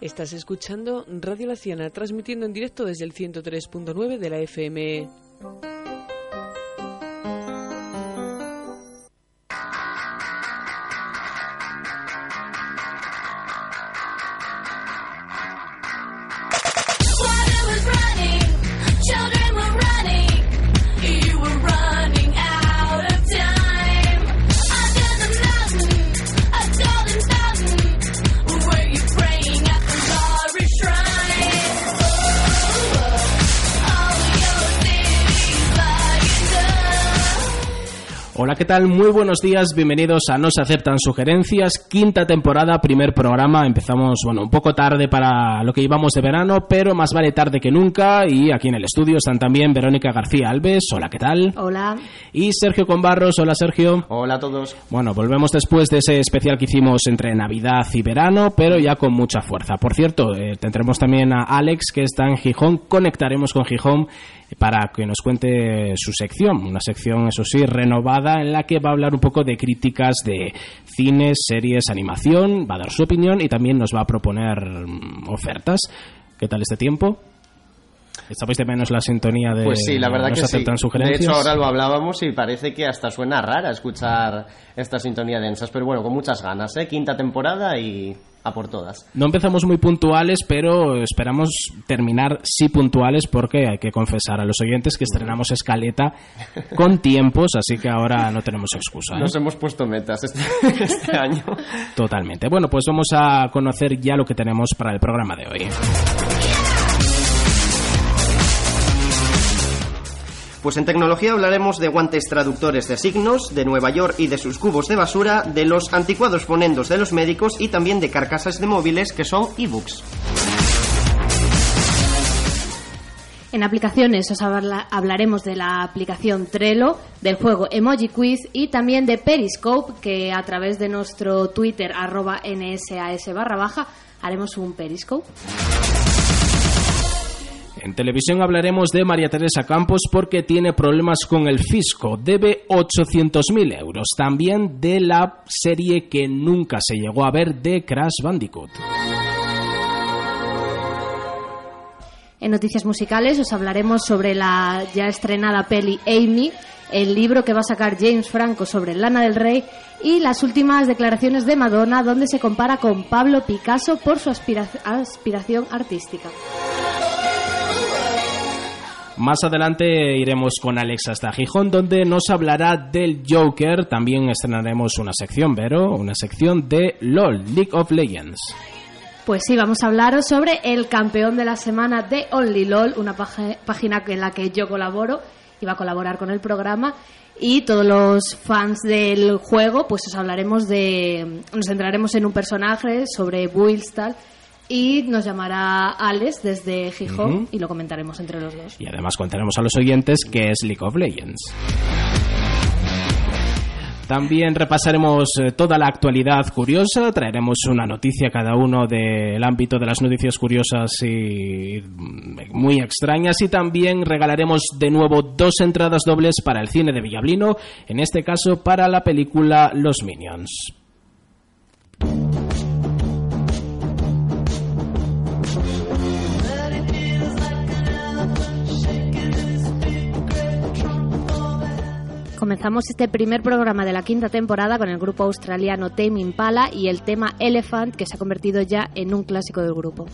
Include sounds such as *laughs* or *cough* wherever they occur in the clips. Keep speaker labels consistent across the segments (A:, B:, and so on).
A: Estás escuchando Radio La Ciana, transmitiendo en directo desde el 103.9 de la FM.
B: ¿Qué tal? Muy buenos días, bienvenidos a No se aceptan sugerencias, quinta temporada, primer programa. Empezamos, bueno, un poco tarde para lo que íbamos de verano, pero más vale tarde que nunca. Y aquí en el estudio están también Verónica García Alves, hola, ¿qué tal?
C: Hola.
B: Y Sergio Conbarros, hola Sergio.
D: Hola a todos.
B: Bueno, volvemos después de ese especial que hicimos entre Navidad y verano, pero ya con mucha fuerza. Por cierto, eh, tendremos también a Alex, que está en Gijón. Conectaremos con Gijón para que nos cuente su sección. Una sección, eso sí, renovada, en la que va a hablar un poco de críticas de cines, series, animación. Va a dar su opinión y también nos va a proponer mm, ofertas. ¿Qué tal este tiempo? ¿Estabais de menos la sintonía de
D: Pues sí, la verdad que sí. De hecho, ahora lo hablábamos y parece que hasta suena rara escuchar esta sintonía densas, pero bueno, con muchas ganas, ¿eh? Quinta temporada y a por todas.
B: No empezamos muy puntuales, pero esperamos terminar sí puntuales porque hay que confesar a los oyentes que estrenamos escaleta con tiempos, así que ahora no tenemos excusa. ¿eh?
D: Nos hemos puesto metas este, *laughs* este año.
B: Totalmente. Bueno, pues vamos a conocer ya lo que tenemos para el programa de hoy.
D: Pues en tecnología hablaremos de guantes traductores de signos, de Nueva York y de sus cubos de basura, de los anticuados fonendos de los médicos y también de carcasas de móviles que son ebooks.
C: En aplicaciones os habla- hablaremos de la aplicación Trello, del juego Emoji Quiz y también de Periscope, que a través de nuestro Twitter arroba nsas barra baja haremos un Periscope.
B: En televisión hablaremos de María Teresa Campos porque tiene problemas con el fisco, debe 800.000 euros. También de la serie que nunca se llegó a ver de Crash Bandicoot.
C: En noticias musicales os hablaremos sobre la ya estrenada peli Amy, el libro que va a sacar James Franco sobre Lana del Rey y las últimas declaraciones de Madonna donde se compara con Pablo Picasso por su aspira- aspiración artística.
B: Más adelante iremos con Alex hasta Gijón, donde nos hablará del Joker. También estrenaremos una sección, Vero, una sección de LOL, League of Legends.
C: Pues sí, vamos a hablaros sobre el campeón de la semana de OnlyLOL, una paja- página en la que yo colaboro y va a colaborar con el programa. Y todos los fans del juego, pues os hablaremos de. Nos centraremos en un personaje sobre builds, tal. Y nos llamará Alex desde Gijón y lo comentaremos entre los dos.
B: Y además contaremos a los oyentes qué es League of Legends. También repasaremos eh, toda la actualidad curiosa, traeremos una noticia cada uno del ámbito de las noticias curiosas y mm, muy extrañas y también regalaremos de nuevo dos entradas dobles para el cine de Villablino, en este caso para la película Los Minions.
C: Comenzamos este primer programa de la quinta temporada con el grupo australiano Tame Impala y el tema Elephant, que se ha convertido ya en un clásico del grupo.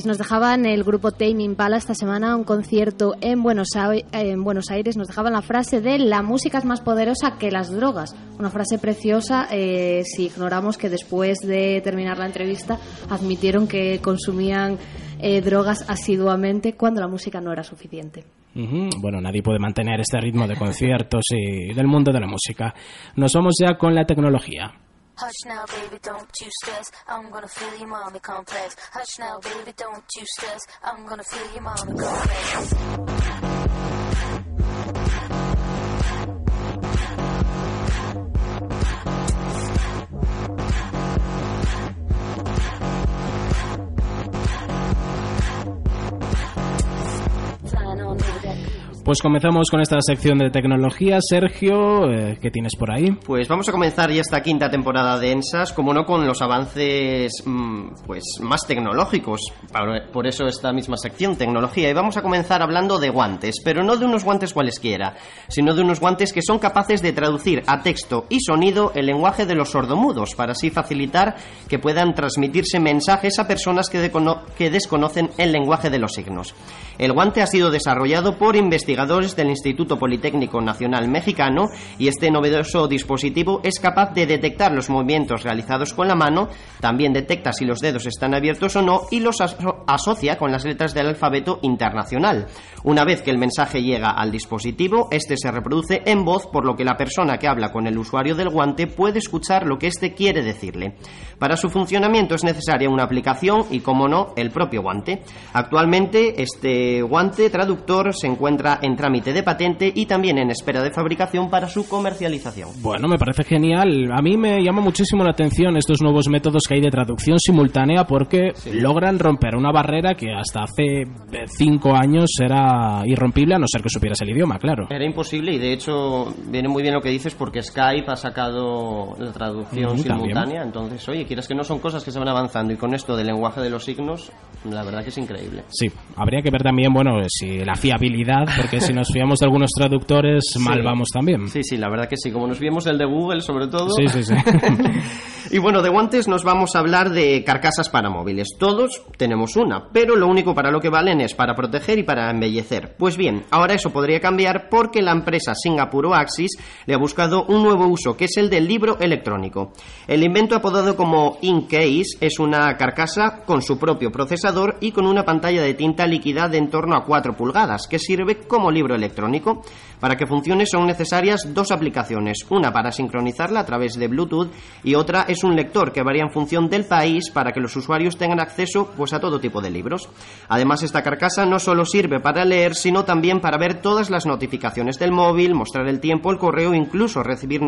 C: Pues nos dejaban el grupo Tame Impala esta semana un concierto en Buenos, Ai- en Buenos Aires. Nos dejaban la frase de la música es más poderosa que las drogas. Una frase preciosa eh, si ignoramos que después de terminar la entrevista admitieron que consumían eh, drogas asiduamente cuando la música no era suficiente.
B: Bueno, nadie puede mantener este ritmo de conciertos y del mundo de la música. Nos vamos ya con la tecnología.
E: Hush now, baby, don't you stress. I'm gonna feel your mommy complex. Hush now, baby, don't you stress. I'm gonna feel your mommy complex.
B: Pues comenzamos con esta sección de tecnología. Sergio, eh, ¿qué tienes por ahí?
D: Pues vamos a comenzar ya esta quinta temporada de ENSAS, como no con los avances mm, pues más tecnológicos. Por- eso esta misma sección, tecnología. Y vamos a comenzar hablando de guantes, pero no de unos guantes cualesquiera, sino de unos guantes que son capaces de traducir a texto y sonido el lenguaje de los sordomudos, para así facilitar que puedan transmitirse mensajes a personas que desconocen el lenguaje de los signos. El guante ha sido desarrollado por investigadores del Instituto Politécnico Nacional Mexicano y este novedoso dispositivo es capaz de detectar los movimientos realizados con la mano, también detecta si los dedos están abiertos o no y los aso- asocia con las letras del alfabeto internacional. Una vez que el mensaje llega al dispositivo, este se reproduce en voz, por lo que la persona que habla con el usuario del guante puede escuchar lo que éste quiere decirle. Para su funcionamiento es necesaria una aplicación y, como no, el propio guante. Actualmente, este guante traductor se encuentra en trámite de patente y también en espera de fabricación para su comercialización.
B: Bueno, me parece genial. A mí me llama muchísimo la atención estos nuevos métodos que hay de traducción simultánea porque logran romper una barrera que hasta hace eh, cinco años era irrompible a no ser que supieras el idioma, claro.
D: Era imposible y de hecho viene muy bien lo que dices porque Skype ha sacado la traducción
B: Mm, también.
D: simultánea. Entonces, oye, quieras que no son cosas que se van avanzando y con esto del lenguaje de los signos, la verdad que es increíble.
B: Sí, habría que ver también, bueno, si la fiabilidad, porque si nos fiamos de algunos traductores, mal vamos también.
D: Sí, sí, la verdad que sí. Como nos vimos el de Google, sobre todo.
B: Sí, sí, sí. *laughs*
D: y bueno, de guantes nos vamos a hablar de carcasas para móviles. Todos tenemos una, pero lo único para lo que valen es para proteger y para embellecer. Pues bien, ahora eso podría cambiar porque la empresa Singapore Axis le ha buscado un nuevo uso, que es el del libro electrónico. El invento apodado como InCase es una carcasa con su propio procesador y con una pantalla de tinta líquida de en torno a 4 pulgadas, que sirve como libro electrónico. Para que funcione son necesarias dos aplicaciones, una para sincronizarla a través de Bluetooth y otra es un lector que varía en función del país para que los usuarios tengan acceso pues a todo tipo de libros. Además esta carcasa no solo sirve para leer, sino también para ver todas las notificaciones del móvil, mostrar el tiempo, el correo, incluso recibir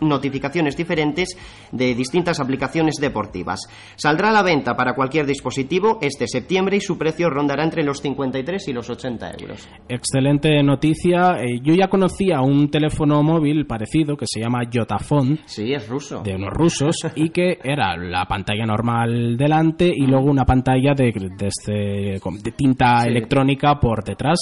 D: notificaciones diferentes de distintas aplicaciones deportivas. Saldrá a la venta para cualquier dispositivo este septiembre y su precio rondará entre los 53 y los 80 euros.
B: Excelente noticia. Eh, ya conocía un teléfono móvil parecido que se llama Yotafone.
D: Sí, es ruso.
B: de unos rusos y que era la pantalla normal delante y luego una pantalla de, de este- de tinta
D: Sí.
B: electrónica por detrás.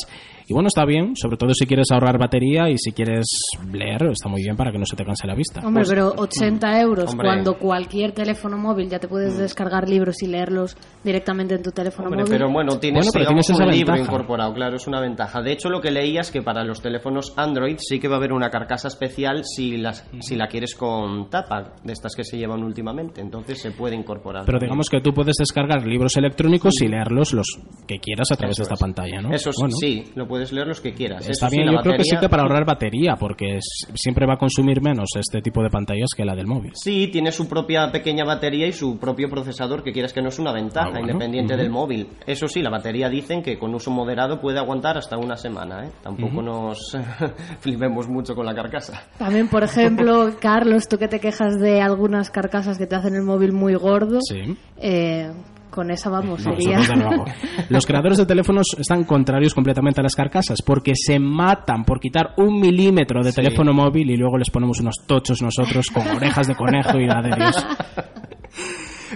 B: Y bueno, está bien, sobre todo si quieres ahorrar batería y si quieres leer, está muy bien para que no se te canse la vista.
C: Hombre, pero 80 euros
D: Hombre.
C: cuando cualquier teléfono móvil ya te puedes descargar libros y leerlos directamente en tu teléfono
D: Hombre,
C: móvil.
D: pero bueno, tienes,
B: Bueno, pero
D: digamos,
B: tienes esa
D: un libro
B: ventaja.
D: incorporado, claro, es una ventaja. De hecho, lo que leía es que para los teléfonos Android sí que va a haber una carcasa especial si, las, si la quieres con tapa, de estas que se llevan últimamente, entonces se puede incorporar.
B: Pero
D: también.
B: digamos que tú puedes descargar libros electrónicos y leerlos los que quieras a través
D: Eso
B: de esta
D: es.
B: pantalla, ¿no?
D: Eso
B: Bueno,
D: sí, lo puedes leer los que quieras.
B: Está
D: sí,
B: bien, yo creo que sí que para ahorrar batería, porque es- siempre va a consumir menos este tipo de pantallas que la del móvil.
D: Sí, tiene su propia pequeña batería y su propio procesador, que quieras que no es una ventaja,
B: Ah, bueno.
D: independiente del móvil. Eso sí, la batería dicen que con uso moderado puede aguantar hasta una semana, ¿eh? Tampoco nos *laughs* flipemos mucho con la carcasa.
C: También, por ejemplo, *laughs* Carlos, tú que te quejas de algunas carcasas que te hacen el móvil muy gordo,
B: Sí.
C: eh, con esa vamos, sería... *laughs*
B: Los creadores de teléfonos están contrarios completamente a las carcasas porque se matan por quitar un milímetro de
D: Sí.
B: teléfono móvil y luego les ponemos unos tochos nosotros con orejas de conejo y la de Dios.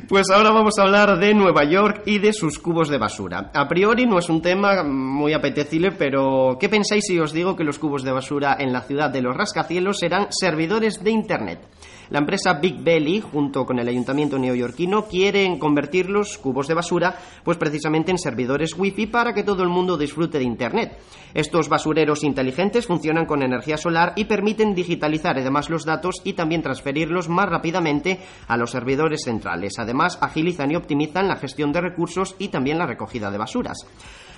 D: Pues ahora vamos a hablar de Nueva York y de sus cubos de basura. A priori no es un tema muy apetecible, pero ¿qué pensáis si os digo que los cubos de basura en la ciudad de los rascacielos serán servidores de Internet? La empresa Big Belly, junto con el ayuntamiento neoyorquino, quieren convertir los cubos de basura, pues precisamente en servidores wifi para que todo el mundo disfrute de Internet. Estos basureros inteligentes funcionan con energía solar y permiten digitalizar además los datos y también transferirlos más rápidamente a los servidores centrales. Además, agilizan y optimizan la gestión de recursos y también la recogida de basuras.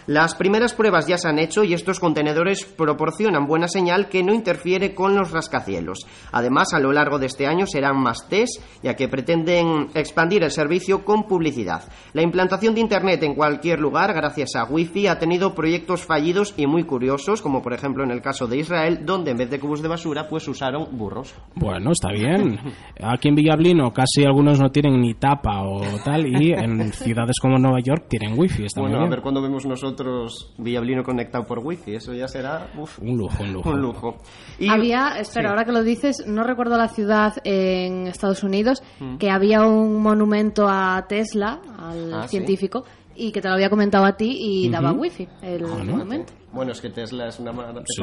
D: Las primeras pruebas ya se han hecho y estos contenedores proporcionan buena señal que no interfiere con los rascacielos. Además, a lo largo de este año serán más test, ya que pretenden expandir el servicio con publicidad. La implantación de Internet en cualquier lugar, gracias a Wi-Fi, ha tenido proyectos fallidos y muy curiosos, como por ejemplo en el caso de Israel, donde en vez de cubos de basura, pues usaron burros.
B: Bueno, está bien. Aquí en Villablino casi algunos no tienen ni tapa o tal y en ciudades como Nueva York tienen wifi. Está
D: Bueno,
B: muy
D: a
B: bien.
D: ver cuando vemos nosotros Villablino conectado por Wi-Fi, eso ya será uf,
B: Un lujo, un lujo. *laughs*
D: un lujo. Y-
C: Había, espera,
D: sí.
C: ahora que lo dices, no recuerdo la ciudad en Estados Unidos,
D: Mm.
C: que había un monumento a Tesla, al
D: Ah, ¿sí?
C: científico, y que te lo había comentado a ti y daba
B: Ujú.
C: wifi el
B: Ah, ¿no?
C: monumento.
D: Bueno, es que Tesla es una, mar-
B: Sí,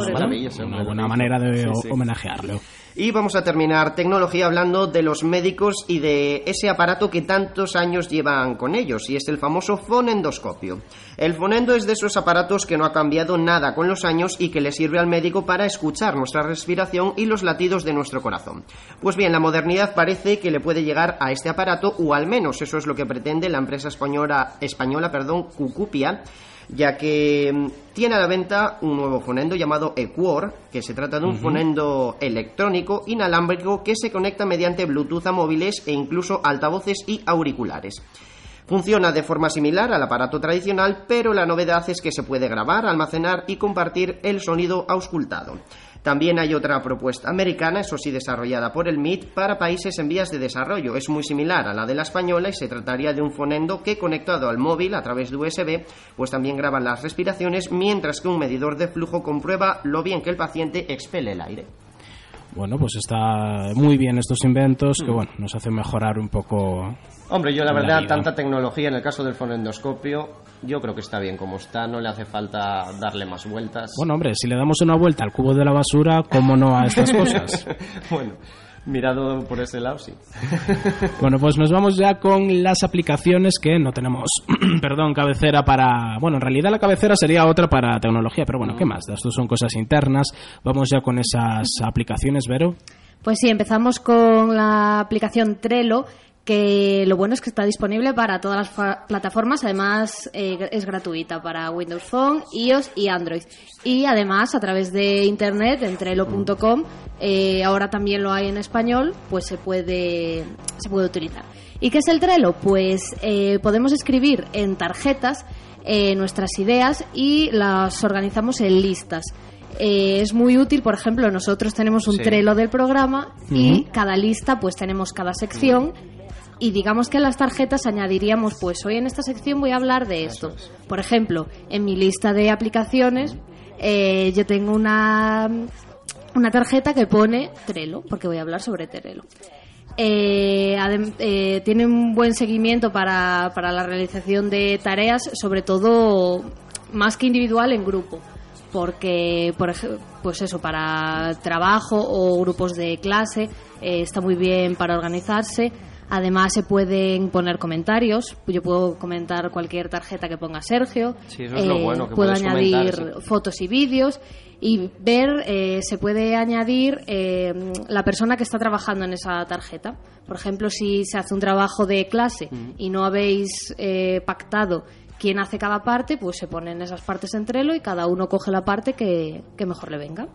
D: Una
B: buena manera de
D: Sí, sí.
B: homenajearlo.
D: Y vamos a terminar tecnología hablando de los médicos y de ese aparato que tantos años llevan con ellos, y es el famoso fonendoscopio. El fonendo es de esos aparatos que no ha cambiado nada con los años y que le sirve al médico para escuchar nuestra respiración y los latidos de nuestro corazón. Pues bien, la modernidad parece que le puede llegar a este aparato, o al menos eso es lo que pretende la empresa española, española perdón, Cucupia, ya que mm, tiene a la venta un nuevo fonendo llamado Equor, que se trata de un fonendo electrónico inalámbrico que se conecta mediante Bluetooth a móviles e incluso altavoces y auriculares. Funciona de forma similar al aparato tradicional, pero la novedad es que se puede grabar, almacenar y compartir el sonido auscultado. También hay otra propuesta americana, eso sí desarrollada por el MIT, para países en vías de desarrollo. Es muy similar a la de la española y se trataría de un fonendo que conectado al móvil a través de USB, pues también graba las respiraciones, mientras que un medidor de flujo comprueba lo bien que el paciente expele el aire.
B: Bueno, pues está muy bien estos inventos
D: Mm.
B: que, bueno, nos hacen mejorar un poco
D: Hombre, yo la verdad, tanta tecnología en el caso del fonendoscopio, yo creo que está bien como está, no le hace falta darle más vueltas.
B: Bueno, hombre, si le damos una vuelta al cubo de la basura, ¿cómo no a estas cosas? *laughs*
D: bueno, mirado por ese lado, sí. *laughs*
B: Bueno, pues nos vamos ya con las aplicaciones que no tenemos, *clears throat* perdón, cabecera para... Bueno, en realidad la cabecera sería otra para tecnología, pero bueno, ¿qué más? Esto son cosas internas. Vamos ya con esas aplicaciones, Vero.
C: Pues sí, empezamos con la aplicación Trello, que lo bueno es que está disponible para todas las plataformas, además eh, es gratuita para Windows Phone, iOS y Android. Y además a través de internet en trello.com, eh, ahora también lo hay en español, pues se puede, se puede utilizar. ¿Y qué es el Trello? Pues eh, podemos escribir en tarjetas eh, nuestras ideas y las organizamos en listas. Eh, es muy útil, por ejemplo, nosotros tenemos un
D: Sí.
C: Trello del programa y cada lista pues tenemos cada sección y digamos que en las tarjetas añadiríamos pues hoy en esta sección voy a hablar de esto. Por ejemplo, en mi lista de aplicaciones eh, yo tengo una, una tarjeta que pone Trello porque voy a hablar sobre Trello. Eh, eh, tiene un buen seguimiento para, para la realización de tareas, sobre todo más que individual en grupo, porque por ej- pues eso para trabajo o grupos de clase eh, está muy bien para organizarse. Además se pueden poner comentarios. Yo puedo comentar cualquier tarjeta que ponga Sergio.
D: Sí, eso es lo bueno, que
C: puedo añadir
D: comentar, sí.
C: fotos y vídeos y ver, eh, se puede añadir eh, la persona que está trabajando en esa tarjeta. Por ejemplo, si se hace un trabajo de clase y no habéis eh, pactado quién hace cada parte, pues se ponen esas partes en Trello y cada uno coge la parte que, que mejor le venga.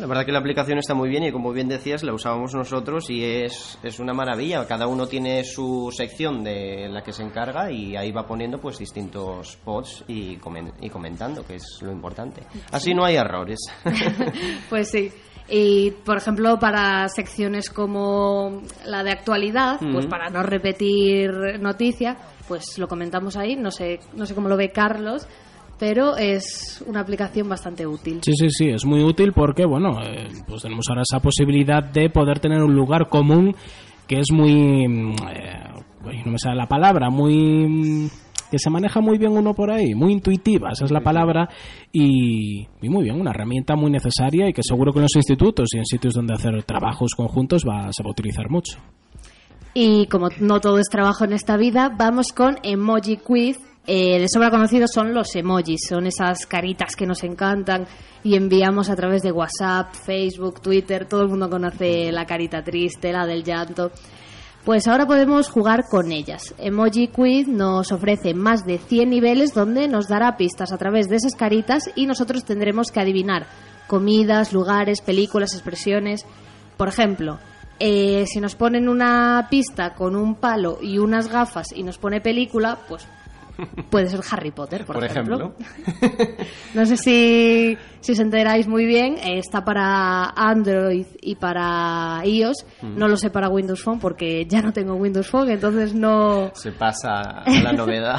D: La verdad que la aplicación está muy bien y como bien decías, la usábamos nosotros y es, es una maravilla. Cada uno tiene su sección de la que se encarga y ahí va poniendo pues distintos posts y, comen- y comentando, que es lo importante. Así no hay errores. *laughs*
C: Pues sí. Y, por ejemplo, para secciones como la de actualidad, pues para no repetir noticia, pues lo comentamos ahí. No sé, no sé cómo lo ve Carlos, pero es una aplicación bastante útil.
B: Sí, sí, sí, es muy útil porque, bueno, eh, pues tenemos ahora esa posibilidad de poder tener un lugar común que es muy... mm, eh, no me sale la palabra, muy... mm, que se maneja muy bien uno por ahí, muy intuitiva, esa es la palabra, y, y muy bien, una herramienta muy necesaria y que seguro que en los institutos y en sitios donde hacer trabajos conjuntos va, se va a utilizar mucho.
C: Y como no todo es trabajo en esta vida, vamos con Emoji Quiz. Eh, de sobra conocidos son los emojis, son esas caritas que nos encantan y enviamos a través de WhatsApp, Facebook, Twitter. Todo el mundo conoce la carita triste, la del llanto. Pues ahora podemos jugar con ellas. Emoji Quiz nos ofrece más de 100 niveles donde nos dará pistas a través de esas caritas y nosotros tendremos que adivinar comidas, lugares, películas, expresiones. Por ejemplo, eh, si nos ponen una pista con un palo y unas gafas y nos pone película, pues *laughs* puede ser Harry Potter, por,
D: Por ejemplo. *laughs*
C: no sé si, si os enteráis muy bien, eh, está para Android y para iOS.
D: Mm.
C: No lo sé para Windows Phone porque ya no tengo Windows Phone, entonces no, *laughs*
D: Se pasa a la novedad.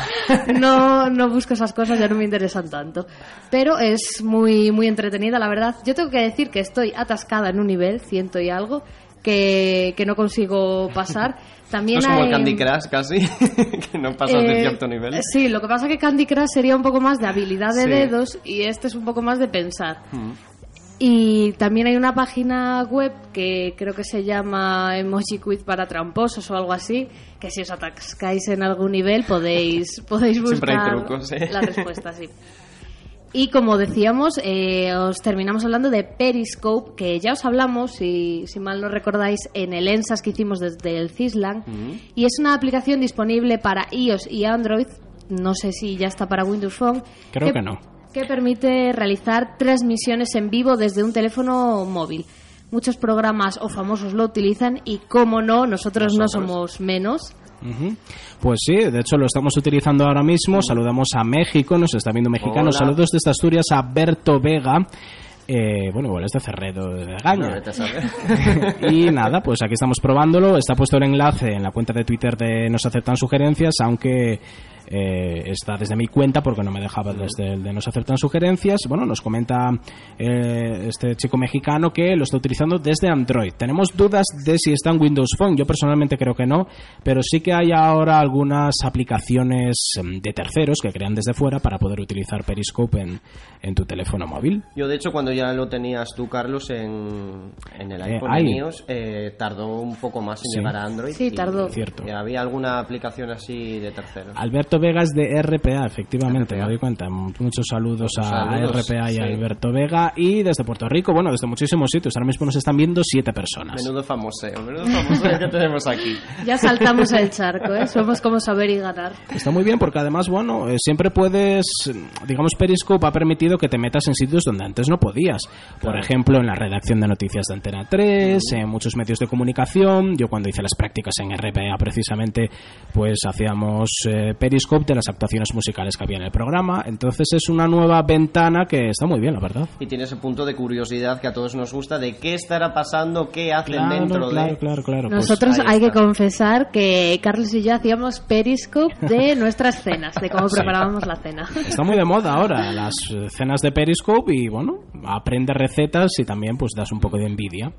C: no, no busco esas cosas, ya no me interesan tanto. Pero es muy, muy entretenida, la verdad. Yo tengo que decir que estoy atascada en un nivel, ciento y algo, que, que no consigo pasar. También
D: No es como
C: hay-
D: el Candy Crush casi, *laughs* que no pasas de
C: eh,
D: cierto nivel.
C: Sí, lo que pasa que Candy Crush sería un poco más de habilidad de
D: Sí.
C: dedos y este es un poco más de pensar.
D: Mm.
C: Y también hay una página web que creo que se llama Emoji Quiz para tramposos o algo así, que si os atascáis en algún nivel podéis, *laughs* podéis
D: Siempre hay
C: buscar
D: trucos, ¿eh?
C: la respuesta, sí. *laughs* Y como decíamos, eh, os terminamos hablando de Periscope, que ya os hablamos, si, si mal no recordáis, en el ENSAS que hicimos desde el CISLAN. Y es una aplicación disponible para iOS y Android. No sé si ya está para Windows Phone.
B: Creo que no.
C: Que permite realizar transmisiones en vivo desde un teléfono móvil. Muchos programas o famosos lo utilizan y, como no, nosotros, no somos menos.
B: Pues sí, de hecho lo estamos utilizando ahora mismo. Saludamos a México, nos está viendo mexicanos.
D: Hola.
B: Saludos desde Asturias a Berto Vega. Eh, bueno, igual es de Cerredo de Gaña. *laughs* y nada, pues aquí estamos probándolo. Está puesto el enlace en la cuenta de Twitter de Nos Aceptan Sugerencias, aunque eh, está desde mi cuenta porque no me dejaba desde el de Nos Aceptan Sugerencias. Bueno, nos comenta eh, este chico mexicano que lo está utilizando desde Android. Tenemos dudas de si está en Windows Phone. Yo personalmente creo que no, pero sí que hay ahora algunas aplicaciones em, de terceros que crean desde fuera para poder utilizar Periscope en, en tu teléfono móvil.
D: Yo, de hecho, cuando ya lo tenías tú, Carlos, en, en el
B: Eh,
D: iPhone eh, tardó un poco más en
B: Sí.
D: llegar a Android.
C: Sí,
D: y-
C: tardó.
B: Cierto.
D: y había alguna aplicación así de terceros.
B: Alberto Vegas de RPA, efectivamente,
D: RPA.
B: me doy cuenta. Muchos saludos a
D: Saludos,
B: RPA y a
D: sí.
B: Alberto Vega. Y desde Puerto Rico, bueno, desde muchísimos sitios. Ahora mismo nos están viendo siete personas.
D: Menudo famoseo, menudo famoseo que tenemos aquí. *laughs*
C: Ya saltamos el charco, ¿eh? Somos como saber y ganar.
B: Está muy bien porque además, bueno, eh, siempre puedes, digamos, Periscope ha permitido que te metas en sitios donde antes no podías. Por ejemplo, en la redacción de noticias de Antena 3, en muchos medios de comunicación. Yo cuando hice las prácticas en RPA precisamente, pues hacíamos eh, Periscope de las actuaciones musicales que había en el programa. Entonces es una nueva ventana que está muy bien, la verdad.
D: Y tiene ese punto de curiosidad que a todos nos gusta de qué estará pasando, qué hacen
B: Claro,
D: dentro
B: claro,
D: de...
B: claro, claro. Pues
C: Nosotros hay que confesar que Carlos y yo hacíamos Periscope de *laughs* nuestras cenas, de cómo
B: Sí.
C: preparábamos la cena.
B: Está muy de moda ahora las cenas de Periscope y bueno, aprende recetas y también pues das un poco de envidia.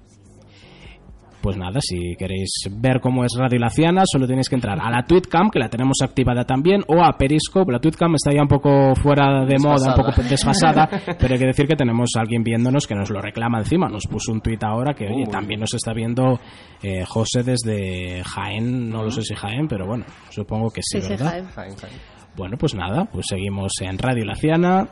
B: Pues nada, si queréis ver cómo es Radio Laciana, solo tenéis que entrar a la Tweetcam, que la tenemos activada también, o a Periscope. La Tweetcam está ya un poco fuera de moda, un poco desfasada, *laughs* *laughs* pero hay que decir que tenemos a alguien viéndonos que nos lo reclama encima. Nos puso un tuit ahora que, oye,
D: Uy.
B: también nos está viendo eh, José desde Jaén, no lo sé si Jaén, pero bueno, supongo que sí,
C: Sí, sí,
B: ¿verdad?
C: Jaime.
D: Jaén, Jaén.
B: Bueno, pues nada, pues seguimos en Radio Laciana.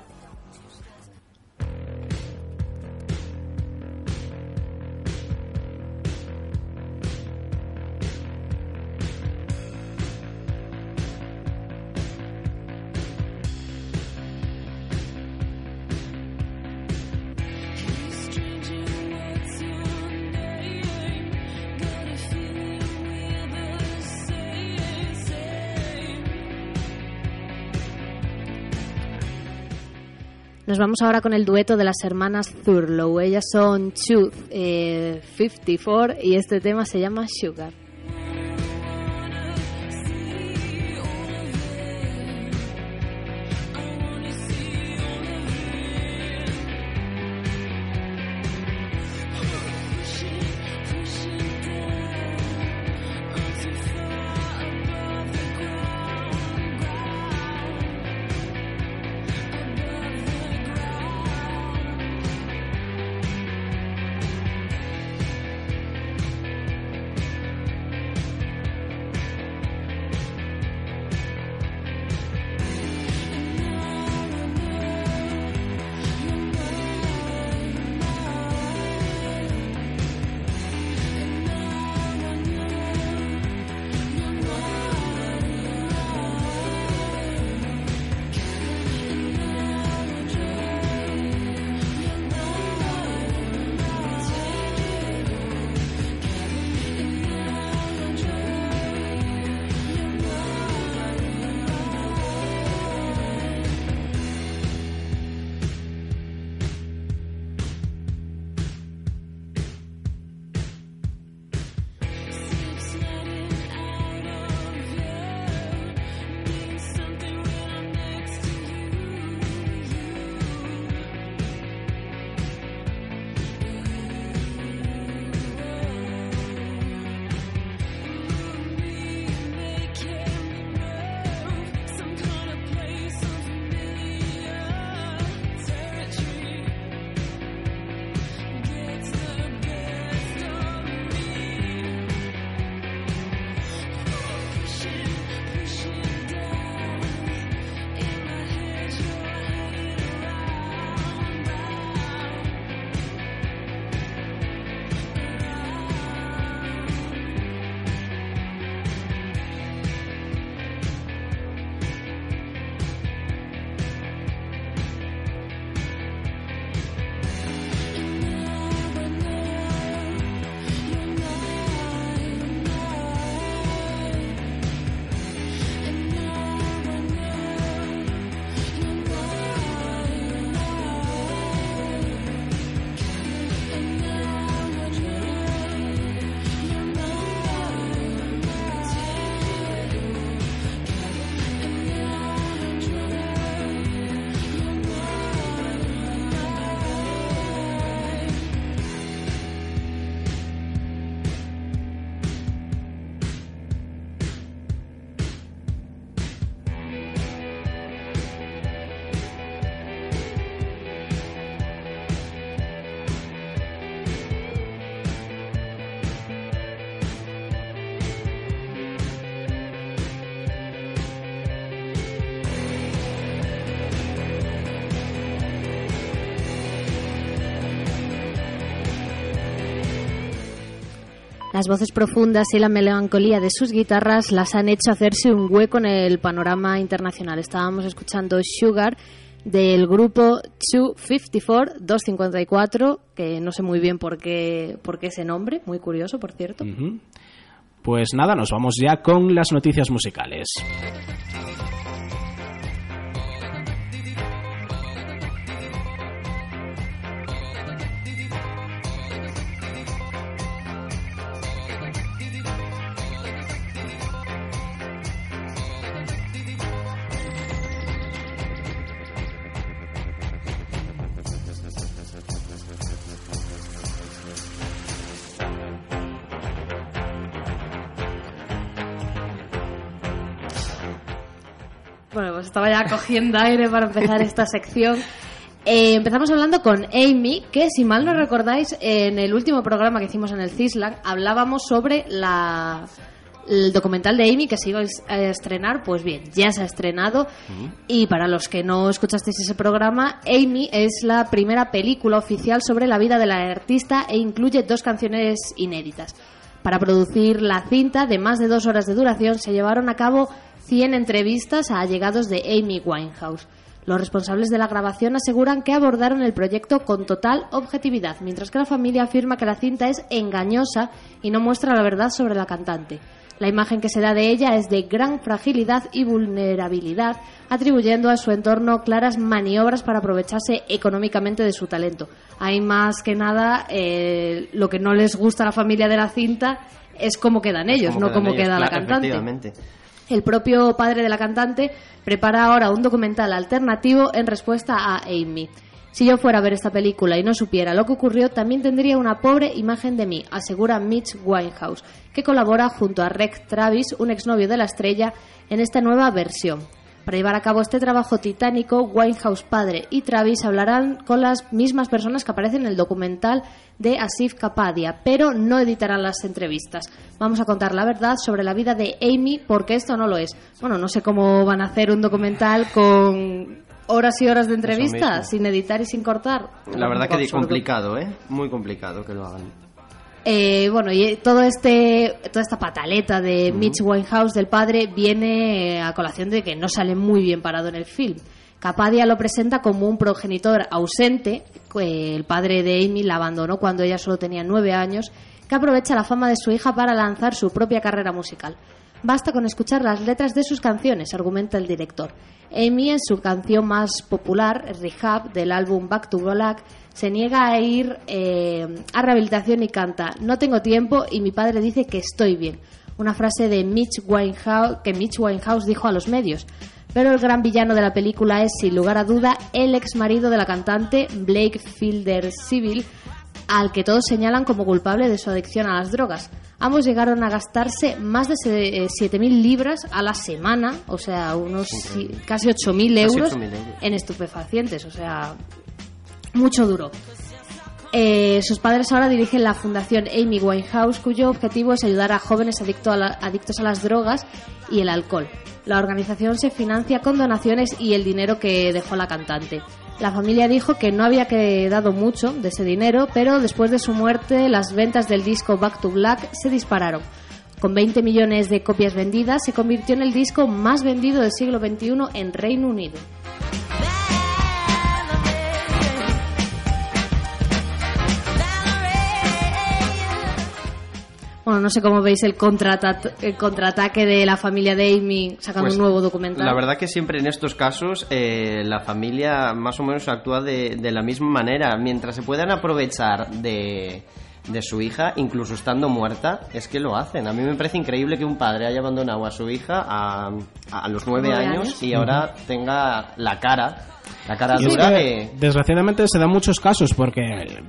C: Nos vamos ahora con el dueto de las hermanas Thurlow. Ellas son Truth eh, 54 y este tema se llama Sugar. Las voces profundas y la melancolía de sus guitarras las han hecho hacerse un hueco en el panorama internacional. Estábamos escuchando Sugar del grupo 254, 254, que no sé muy bien por qué, por qué ese nombre, muy curioso, por cierto.
B: Pues nada, nos vamos ya con las noticias musicales.
C: Cogiendo aire para empezar esta *laughs* sección. Eh, empezamos hablando con Amy, que si mal no recordáis, en el último programa que hicimos en el CISLAC hablábamos sobre la, el documental de Amy que se iba a estrenar. Pues bien, ya se ha estrenado. Y para los que no escuchasteis ese programa, Amy es la primera película oficial sobre la vida de la artista e incluye dos canciones inéditas. Para producir la cinta de más de dos horas de duración se llevaron a cabo 100 entrevistas a allegados de Amy Winehouse. Los responsables de la grabación aseguran que abordaron el proyecto con total objetividad, mientras que la familia afirma que la cinta es engañosa y no muestra la verdad sobre la cantante. La imagen que se da de ella es de gran fragilidad y vulnerabilidad, atribuyendo a su entorno claras maniobras para aprovecharse económicamente de su talento. Hay más que nada eh, lo que no les gusta a la familia de la cinta es cómo quedan ellos,
D: Cómo
C: no cómo
D: ellos,
C: queda la cantante. El propio padre de la cantante prepara ahora un documental alternativo en respuesta a Amy. Si yo fuera a ver esta película y no supiera lo que ocurrió, también tendría una pobre imagen de mí, asegura Mitch Winehouse, que colabora junto a Rex Travis, un exnovio de la estrella, en esta nueva versión. Para llevar a cabo este trabajo titánico, Winehouse padre y Travis hablarán con las mismas personas que aparecen en el documental de Asif Kapadia, pero no editarán las entrevistas. Vamos a contar la verdad sobre la vida de Amy, porque esto no lo es. Bueno, no sé cómo van a hacer un documental con horas y horas de entrevistas, sin editar y sin cortar.
D: La verdad que es complicado, ¿eh? Muy complicado que lo hagan.
C: Eh, bueno, y todo este, toda esta pataleta de Mitch Winehouse del padre viene eh, a colación de que no sale muy bien parado en el film. Capadia lo presenta como un progenitor ausente, que el padre de Amy la abandonó cuando ella solo tenía nueve años, que aprovecha la fama de su hija para lanzar su propia carrera musical. Basta con escuchar las letras de sus canciones, argumenta el director. Amy, en su canción más popular, Rehab, del álbum Back to Black, se niega a ir eh, a rehabilitación y canta No tengo tiempo y mi padre dice que estoy bien. Una frase de Mitch Winehouse, que Mitch Winehouse dijo a los medios. Pero el gran villano de la película es, sin lugar a duda, el ex marido de la cantante, Blake Fielder Civil, al que todos señalan como culpable de su adicción a las drogas. Ambos llegaron a gastarse más de se- eh, 7.000 libras a la semana, o sea, unos si- casi 8.000
D: Casi
C: euros
D: 8.000 euros.
C: en estupefacientes, o sea, mucho duro. Eh, sus padres ahora dirigen la fundación Amy Winehouse, cuyo objetivo es ayudar a jóvenes adicto a la- adictos a las drogas y el alcohol. La organización se financia con donaciones y el dinero que dejó la cantante. La familia dijo que no había quedado mucho de ese dinero, pero después de su muerte las ventas del disco Back to Black se dispararon. Con 20 millones de copias vendidas, se convirtió en el disco más vendido del siglo XXI en Reino Unido. Bueno, no sé cómo veis el, contraata- el contraataque de la familia de Amy sacando
D: Pues,
C: un nuevo documental.
D: La verdad que siempre en estos casos eh, la familia más o menos actúa de, de la misma manera. Mientras se puedan aprovechar de, de su hija, incluso estando muerta, es que lo hacen. A mí me parece increíble que un padre haya abandonado a su hija a, a los nueve años. y ahora tenga la cara, la cara dura
B: que,
D: de...
B: desgraciadamente se dan muchos casos porque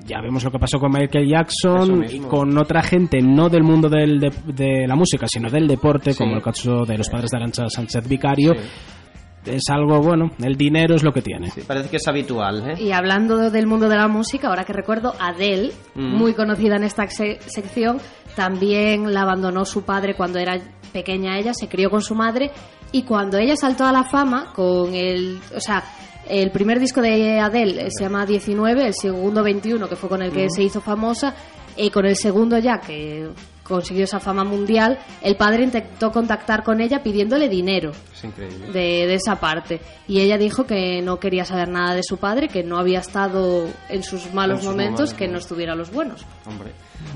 B: ya vemos lo que pasó con Michael Jackson y con otra gente no del mundo del de, de la música sino del deporte
D: Sí.
B: como el caso de los padres de Arancha Sánchez Vicario
D: Sí.
B: es algo bueno el dinero es lo que tiene
D: Sí, parece que es habitual, ¿eh?
C: Y hablando del mundo de la música, ahora que recuerdo, Adele,
D: Mm.
C: muy conocida en esta se- sección, también la abandonó su padre cuando era pequeña ella, se crió con su madre y cuando ella saltó a la fama con el, o sea, el primer disco de Adele eh, se llama 19, el segundo 21, que fue con el que se hizo famosa, y con el segundo ya, que consiguió esa fama mundial, el padre intentó contactar con ella pidiéndole dinero
D: Es increíble.
C: de, de esa parte. Y ella dijo que no quería saber nada de su padre, que no había estado en sus malos
D: En sus
C: momentos, que no estuviera a los buenos.
D: Hombre.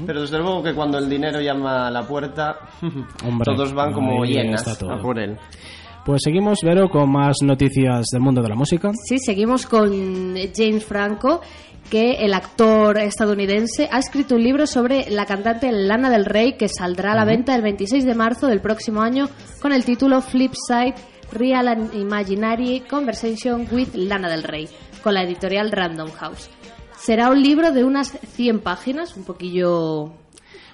D: Pero desde luego que cuando el dinero llama a la puerta,
B: Hombre, *laughs*
D: todos van como
B: todo.
D: a por él.
B: Pues seguimos, Vero, con más noticias del mundo de la música.
C: Sí, seguimos con James Franco, que el actor estadounidense ha escrito un libro sobre la cantante Lana del Rey que saldrá a la venta el 26 de marzo del próximo año con el título Flipside Real and Imaginary Conversation with Lana del Rey, con la editorial Random House. Será un libro de unas 100 páginas, un poquillo...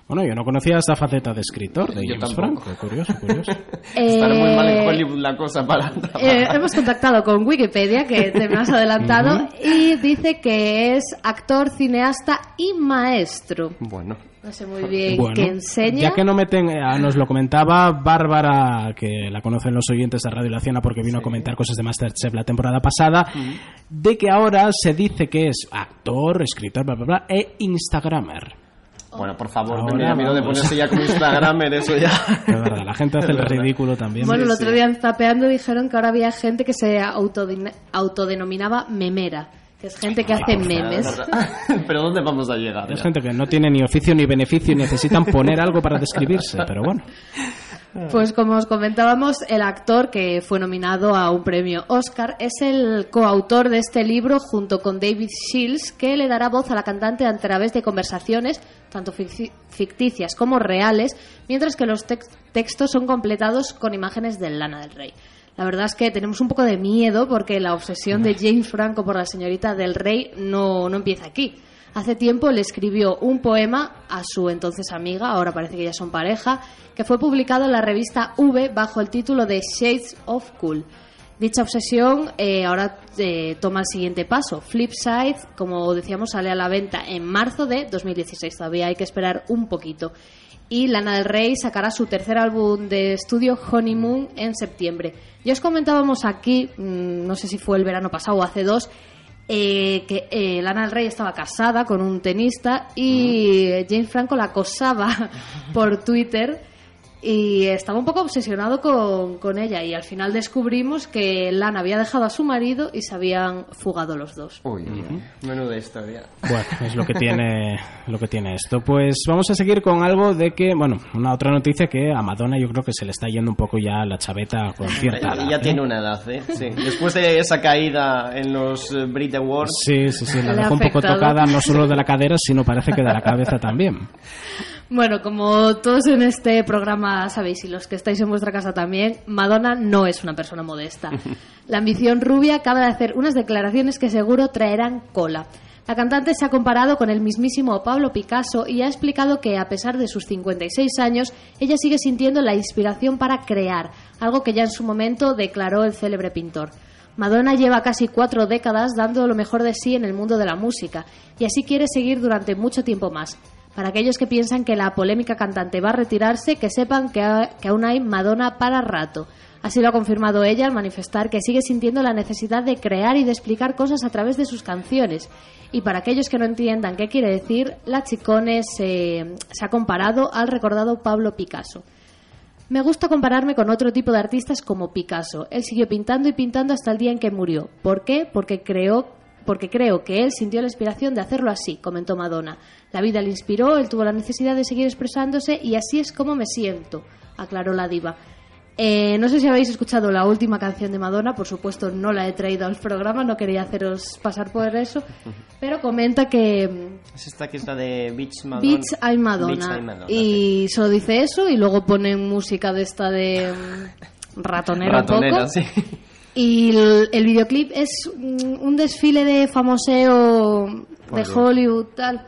B: Bueno, yo no conocía esta faceta de escritor de
D: Yo
B: James
D: tampoco.
B: Franco. Curioso, curioso. *laughs*
D: Estará muy mal en
C: Eh,
D: Hollywood la cosa para.
C: Eh, *laughs* hemos contactado con Wikipedia, que te me has adelantado, y dice que es actor, cineasta y maestro.
D: Bueno,
C: No sé muy bien
B: Bueno,
C: qué enseña.
B: Ya que no meten, eh, nos lo comentaba Bárbara, que la conocen los oyentes de Radio La Ciana porque vino a comentar cosas de Masterchef la temporada pasada, de que ahora se dice que es actor, escritor, bla, bla, bla, e Instagramer.
D: Bueno, por favor,
B: Ahora
D: me da miedo de ponerse ya como Instagramer, eso ya. *laughs*
B: Verdad, la gente hace el *laughs* ridículo también.
C: Bueno, el otro día en Zapeando dijeron que ahora había gente que se autodenominaba memera, que es gente que hace memes. *laughs*
D: Pero ¿dónde vamos a llegar?
B: Es
D: ya?
B: gente que no tiene ni oficio ni beneficio y necesitan poner algo para describirse, pero bueno.
C: Pues como os comentábamos, el actor que fue nominado a un premio Oscar es el coautor de este libro junto con David Shields, que le dará voz a la cantante a través de conversaciones, tanto fic- ficticias como reales, mientras que los tex- textos son completados con imágenes de Lana del Rey. La verdad es que tenemos un poco de miedo porque la obsesión de James Franco por la señorita del Rey no, no empieza aquí. Hace tiempo le escribió un poema a su entonces amiga, ahora parece que ya son pareja, que fue publicado en la revista V bajo el título de Shades of Cool. Dicha obsesión eh, ahora eh, toma el siguiente paso. Flipside, como decíamos, sale a la venta en marzo de 2016. Todavía hay que esperar un poquito. Y Lana del Rey sacará su tercer álbum de estudio Honeymoon en septiembre. Ya os comentábamos aquí, mm, no sé si fue el verano pasado o hace dos, eh, que eh, Lana del Rey estaba casada con un tenista y James Franco la acosaba *laughs* por Twitter y estaba un poco obsesionado con, con ella y al final descubrimos que Lana había dejado a su marido y se habían fugado los dos.
D: Uy, menuda historia.
B: Bueno, es lo que *laughs* tiene lo que tiene esto. Pues vamos a seguir con algo de que, bueno, una otra noticia que a Madonna yo creo que se le está yendo un poco ya la chaveta con cierta edad.
D: ya
B: ¿eh?
D: tiene una edad, ¿eh? Sí. Después de esa caída en los eh, Brit Awards,
B: Sí, sí, sí, la dejó un poco tocada no solo de la cadera, sino parece que de la cabeza también. *laughs*
C: Bueno, como todos en este programa sabéis y los que estáis en vuestra casa también, Madonna no es una persona modesta. *laughs* La ambición rubia acaba de hacer unas declaraciones que seguro traerán cola. La cantante se ha comparado con el mismísimo Pablo Picasso y ha explicado que a pesar de sus 56 años, ella sigue sintiendo la inspiración para crear, algo que ya en su momento declaró el célebre pintor. Madonna lleva casi cuatro décadas dando lo mejor de sí en el mundo de la música y así quiere seguir durante mucho tiempo más. Para aquellos que piensan que la polémica cantante va a retirarse, que sepan que, que aún hay Madonna para rato. Así lo ha confirmado ella al manifestar que sigue sintiendo la necesidad de crear y de explicar cosas a través de sus canciones. Y para aquellos que no entiendan qué quiere decir, la Chicone se, se ha comparado al recordado Pablo Picasso. Me gusta compararme con otro tipo de artistas como Picasso. Él siguió pintando y pintando hasta el día en que murió. ¿Por qué? Porque creó porque creo que él sintió la inspiración de hacerlo así, comentó Madonna. La vida le inspiró, él tuvo la necesidad de seguir expresándose y así es como me siento, aclaró la diva. Eh, no sé si habéis escuchado la última canción de Madonna, por supuesto no la he traído al programa, no quería haceros pasar por eso, pero comenta que mm,
D: es esta que es la de Beach Madonna.
C: Beats I'm Madonna.
D: Beach I'm Madonna,
C: y solo dice eso y luego ponen música de esta de mm, ratonera, un
D: Ratonera,
C: poco.
D: sí.
C: Y el, el videoclip es un desfile de famoseo de
D: Hollywood.
C: Hollywood, tal.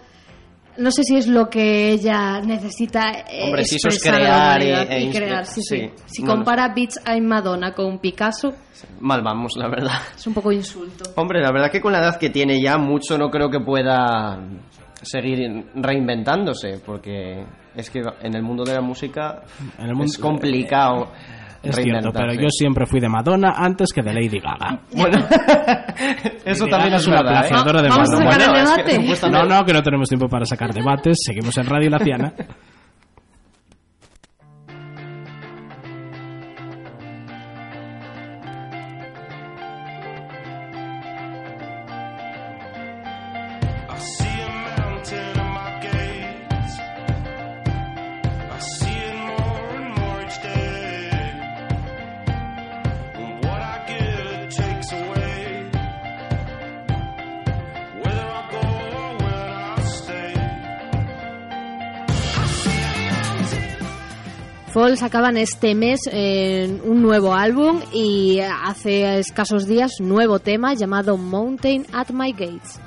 C: No sé si es lo que ella necesita eh,
D: Hombre, si eso es
C: a
D: crear y- e
C: y crear, sí, sí.
D: sí.
C: Si
D: Bueno.
C: compara Beats I'm Madonna con Picasso,
D: Mal vamos, la verdad.
C: es un poco insulto.
D: Hombre, la verdad que con la edad que tiene ya mucho no creo que pueda seguir reinventándose, porque es que en el mundo de la música
B: En el mundo-
D: es complicado
B: Es cierto, pero yo siempre fui de Madonna antes que de Lady Gaga.
D: Bueno, *laughs* eso
B: Lady
D: también
B: Gaga
D: es
B: una
D: verdad, ¿eh?
B: plagiadora de
C: Vamos a
B: Madonna.
D: Bueno,
B: No, no, que no tenemos tiempo para sacar debates. Seguimos en Radio Laciana.
F: Fall sacaban este mes eh, un nuevo álbum y hace escasos días nuevo tema llamado Mountain at My Gates.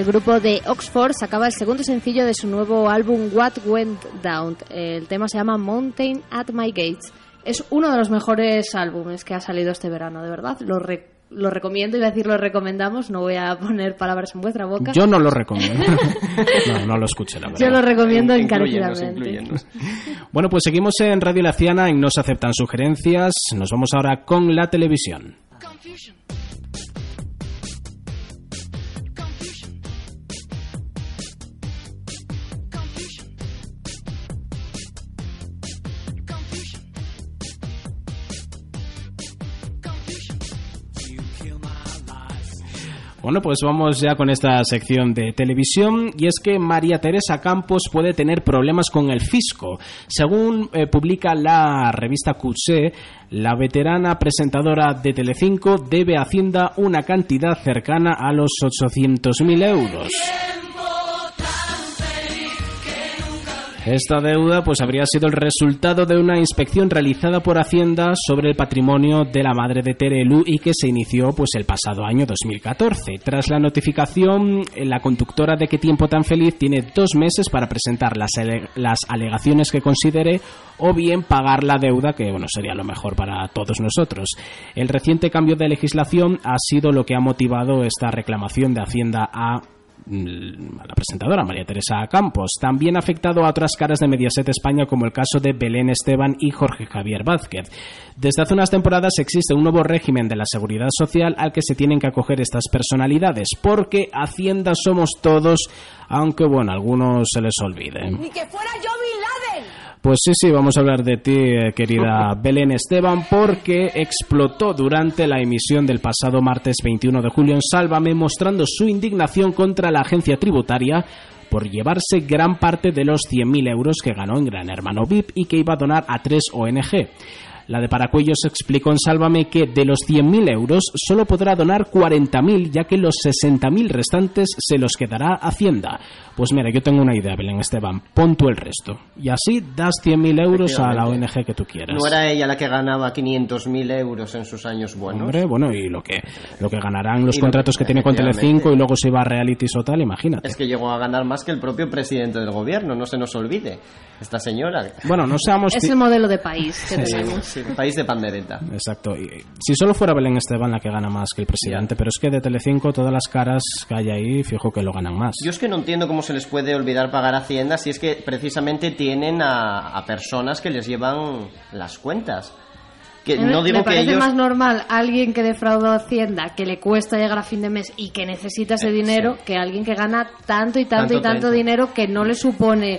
F: El grupo de Oxford sacaba el segundo sencillo de su nuevo álbum What Went Down. El tema se llama Mountain at My Gates. Es uno de los mejores álbumes que ha salido este verano, de verdad. Lo, re- lo recomiendo, iba a decir lo recomendamos, no voy a poner palabras en vuestra boca.
B: Yo no lo recomiendo. *laughs* no, no lo escuché, la verdad.
F: Yo lo recomiendo encarecidamente. *laughs*
B: Bueno, pues seguimos en Radio Laciana y no se aceptan sugerencias. Nos vamos ahora con la televisión. Bueno, pues vamos ya con esta sección de televisión y es que María Teresa Campos puede tener problemas con el fisco. Según eh, publica la revista QC, la veterana presentadora de Telecinco debe a Hacienda una cantidad cercana a los 800.000 euros. Esta deuda pues habría sido el resultado de una inspección realizada por Hacienda sobre el patrimonio de la madre de Terelu y que se inició pues el pasado año 2014. Tras la notificación, eh, la conductora de Qué tiempo tan feliz tiene dos meses para presentar las, las alegaciones que considere o bien pagar la deuda, que bueno sería lo mejor para todos nosotros. El reciente cambio de legislación ha sido lo que ha motivado esta reclamación de Hacienda a la presentadora María Teresa Campos. También ha afectado a otras caras de Mediaset España, como el caso de Belén Esteban y Jorge Javier Vázquez. Desde hace unas temporadas existe un nuevo régimen de la seguridad social al que se tienen que acoger estas personalidades, porque Hacienda somos todos, aunque bueno, algunos se les olvide.
E: Ni que fuera yo.
B: Pues sí, sí, vamos a hablar de ti, eh, querida *laughs* Belén Esteban, porque explotó durante la emisión del pasado martes 21 de julio en Sálvame, mostrando su indignación contra la agencia tributaria por llevarse gran parte de los 100.000 euros que ganó en Gran Hermano VIP y que iba a donar a tres ONG. La de Paracuellos explicó en Sálvame que de los 100.000 euros solo podrá donar 40.000, ya que los 60.000 restantes se los quedará Hacienda. Pues mira, yo tengo una idea, Belén Esteban, pon tú el resto. Y así das 100.000 euros a la ONG que tú quieras.
D: ¿No era ella la que ganaba 500.000 euros en sus años buenos?
B: Hombre, bueno, y lo que, lo que ganarán los
D: Y lo
B: contratos
D: que-
B: que tiene con. Telecinco y luego se va a reality o tal, imagínate.
D: Es que llegó a ganar más que el propio presidente del gobierno, no se nos olvide. Esta señora.
B: Bueno, no seamos...
C: Es el modelo de país que
D: Sí,
C: tenemos.
D: sí, país de pandereta.
B: Exacto. Y, si solo fuera Belén Esteban la que gana más que el presidente, pero es que de Telecinco todas las caras que hay ahí, fijo que lo ganan más.
D: Yo es que no entiendo cómo se les puede olvidar pagar Hacienda si es que precisamente tienen a, a personas que les llevan las cuentas. Que no digo
C: me
D: que
C: parece
D: ellos.
C: más normal alguien que defrauda a Hacienda, que le cuesta llegar a fin de mes y que necesita ese
D: Eh,
C: dinero,
D: sí.
C: que alguien que gana tanto y tanto,
D: Tanto,
C: y tanto
D: tanto.
C: dinero que no le supone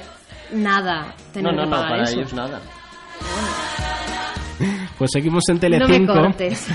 C: nada tener
D: No, no,
C: que
D: no,
C: pagar
D: para
C: eso.
D: ellos nada.
B: Pues seguimos en
C: No me
B: Telecinco.
C: cortes.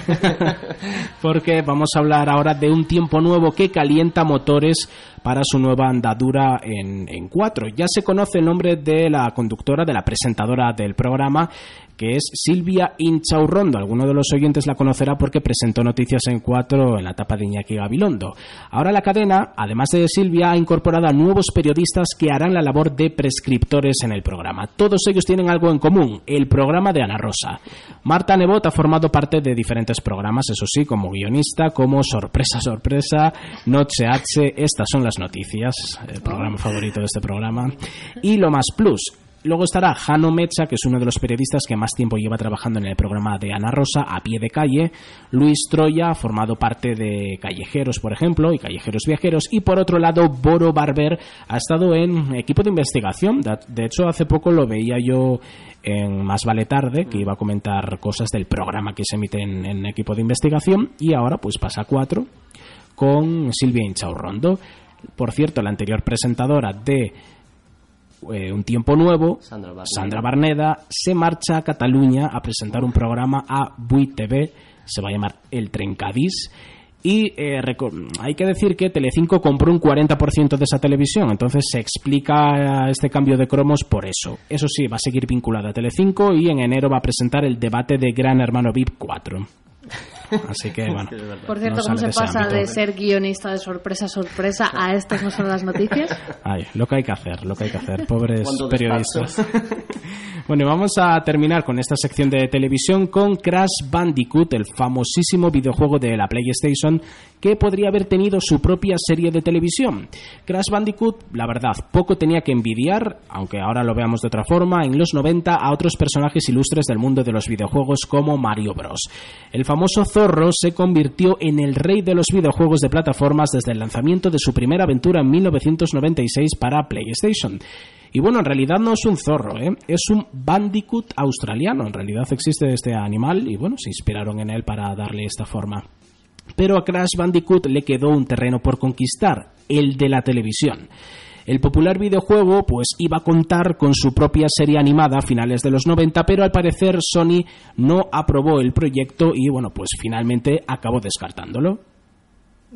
C: *laughs*
B: porque vamos a hablar ahora de un tiempo nuevo que calienta motores para su nueva andadura en, en 4. Ya se conoce el nombre de la conductora, de la presentadora del programa, que es Silvia Inchaurrondo. Alguno de los oyentes la conocerá porque presentó noticias en 4 en la etapa de Iñaki Gabilondo. Ahora la cadena, además de Silvia, ha incorporado a nuevos periodistas que harán la labor de prescriptores en el programa. Todos ellos tienen algo en común, el programa de Ana Rosa. Marta Nebot ha formado parte de diferentes programas, eso sí, como guionista, como Sorpresa, Sorpresa, Noche H, estas son las noticias, el programa favorito de este programa, y Lo Más Plus. Luego estará Jano Mecha, que es uno de los periodistas que más tiempo lleva trabajando en el programa de Ana Rosa, a pie de calle. Luis Troya formado parte de Callejeros, por ejemplo, y Callejeros Viajeros. Y por otro lado, Boro Barber ha estado en equipo de investigación. De- hecho, hace poco lo veía yo en Más Vale Tarde, que iba a comentar cosas del programa que se emite en, en equipo de investigación. Y ahora, pues pasa a cuatro con Silvia Inchaurrondo. Por cierto, la anterior presentadora de eh, Un Tiempo Nuevo,
D: Sandra Barneda.
B: Sandra Barneda, se marcha a Cataluña a presentar un programa a Bui TV, se va a llamar El Trencadís. Y eh, hay que decir que Telecinco compró un 40% de esa televisión, entonces se explica este cambio de cromos por eso. Eso sí, va a seguir vinculada a Telecinco y en enero va a presentar el debate de Gran Hermano VIP 4. *laughs* Así que, bueno.
C: Por cierto,
B: no
C: ¿cómo se
B: de
C: pasa
B: ámbito.
C: de ser guionista de sorpresa a sorpresa a estas no son las noticias?
B: Ay, lo que hay que hacer, lo que hay que hacer, pobres periodistas. bueno, y vamos a terminar con esta sección de televisión con Crash Bandicoot, el famosísimo videojuego de la PlayStation que podría haber tenido su propia serie de televisión. Crash Bandicoot, la verdad, poco tenía que envidiar, aunque ahora lo veamos de otra forma, en los 90 a otros personajes ilustres del mundo de los videojuegos como Mario Bros. El famoso Zorro se convirtió en el rey de los videojuegos de plataformas desde el lanzamiento de su primera aventura en 1996 para PlayStation. Y bueno, en realidad no es un zorro, ¿eh? es un bandicoot australiano. En realidad existe este animal y bueno, se inspiraron en él para darle esta forma. Pero a Crash Bandicoot le quedó un terreno por conquistar, el de la televisión. El popular videojuego pues iba a contar con su propia serie animada a finales de los 90, pero al parecer Sony no aprobó el proyecto y bueno, pues finalmente acabó descartándolo.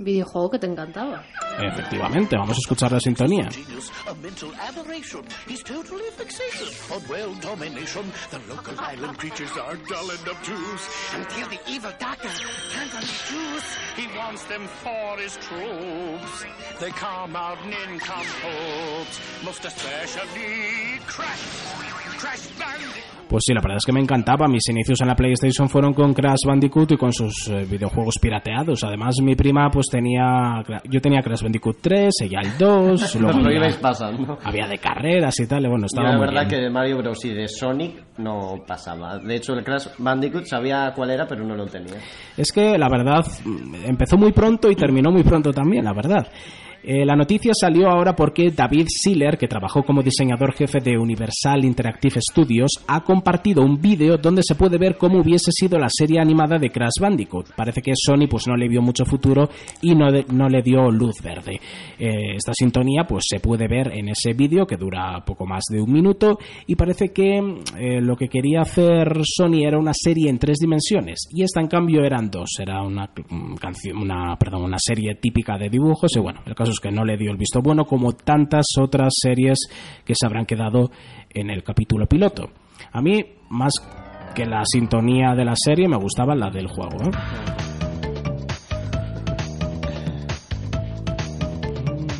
C: Videojuego que te encantaba.
B: Efectivamente, vamos a escuchar la sintonía. Pues sí, la verdad es que me encantaba. Mis inicios en la PlayStation fueron con Crash Bandicoot y con sus eh, videojuegos pirateados. Además, mi prima pues tenía... Yo tenía Crash Bandicoot 3, ella el 2, *laughs* luego
D: Lo
B: había,
D: ibais pasando.
B: había de carreras y tal. y bueno, estaba
D: la
B: muy
D: verdad
B: bien.
D: que de Mario Bros. y de Sonic no pasaba. De hecho, el Crash Bandicoot sabía cuál era, pero no lo tenía.
B: Es que la verdad mm, empezó muy pronto y terminó muy pronto también, la verdad. Eh, la noticia salió ahora porque David Siller, que trabajó como diseñador jefe de Universal Interactive Studios, ha compartido un vídeo donde se puede ver cómo hubiese sido la serie animada de Crash Bandicoot. Parece que Sony pues no le vio mucho futuro y no, no le dio luz verde. Eh, esta sintonía pues se puede ver en ese vídeo que dura poco más de un minuto y parece que eh, lo que quería hacer Sony era una serie en tres dimensiones y esta en cambio eran dos. Era una mm, una, perdón, una serie típica de dibujos y bueno, el caso que no le dio el visto bueno como tantas otras series que se habrán quedado en el capítulo piloto. A mí, más que la sintonía de la serie, me gustaba la del juego. ¿eh?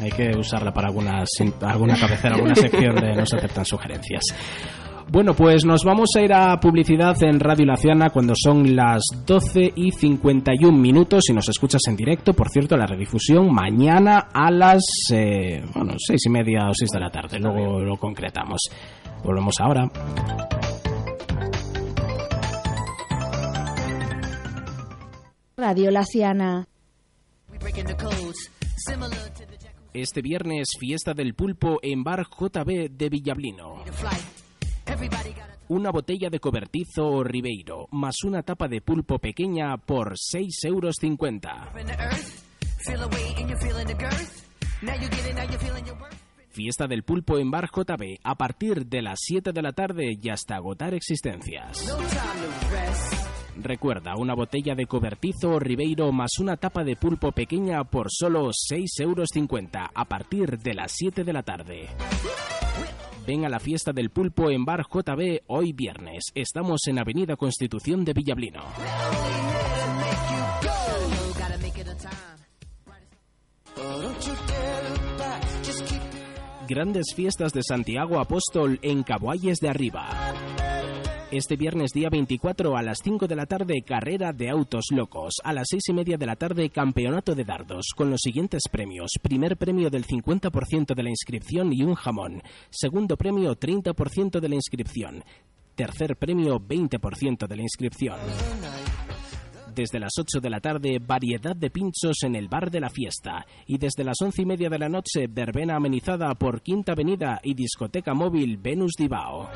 B: Hay que usarla para alguna, alguna cabecera, alguna sección de no se aceptan sugerencias. Bueno, pues nos vamos a ir a publicidad en Radio Laciana cuando son las 12 y 51 minutos y nos escuchas en directo. Por cierto, la redifusión mañana a las eh, bueno, seis y media o seis de la tarde. Luego lo concretamos. Volvemos ahora.
G: Radio Laciana.
B: Este viernes, fiesta del pulpo en Bar JB de Villablino. Una botella de cobertizo o ribeiro, más una tapa de pulpo pequeña por 6,50 euros. Fiesta del pulpo en Bar JB a partir de las 7 de la tarde y hasta agotar existencias. Recuerda, una botella de cobertizo o ribeiro más una tapa de pulpo pequeña por solo 6,50 euros a partir de las 7 de la tarde. Ven a la fiesta del pulpo en Bar JB hoy viernes. Estamos en Avenida Constitución de Villablino. Grandes fiestas de Santiago Apóstol en Caboalles de Arriba. Este viernes día 24 a las 5 de la tarde, carrera de autos locos. A las 6 y media de la tarde, campeonato de dardos, con los siguientes premios. Primer premio del 50% de la inscripción y un jamón. Segundo premio, 30% de la inscripción. Tercer premio, 20% de la inscripción. Desde las 8 de la tarde, variedad de pinchos en el bar de la fiesta. Y desde las 11 y media de la noche, verbena amenizada por Quinta Avenida y discoteca móvil Venus Divao.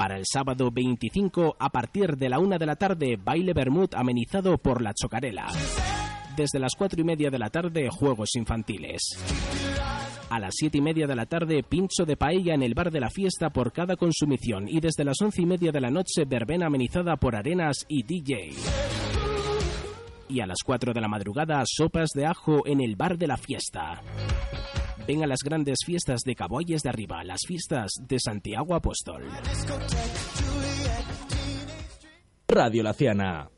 B: Para el sábado 25, a partir de la 1 de la tarde, baile Bermud amenizado por la Chocarela. Desde las 4 y media de la tarde, juegos infantiles. A las 7 y media de la tarde, pincho de paella en el bar de la fiesta por cada consumición. Y desde las 11 y media de la noche, verbena amenizada por arenas y DJ. Y a las 4 de la madrugada, sopas de ajo en el bar de la fiesta. Ven a las grandes fiestas de Caboyes de Arriba, las fiestas de Santiago Apóstol.
H: Radio Laciana.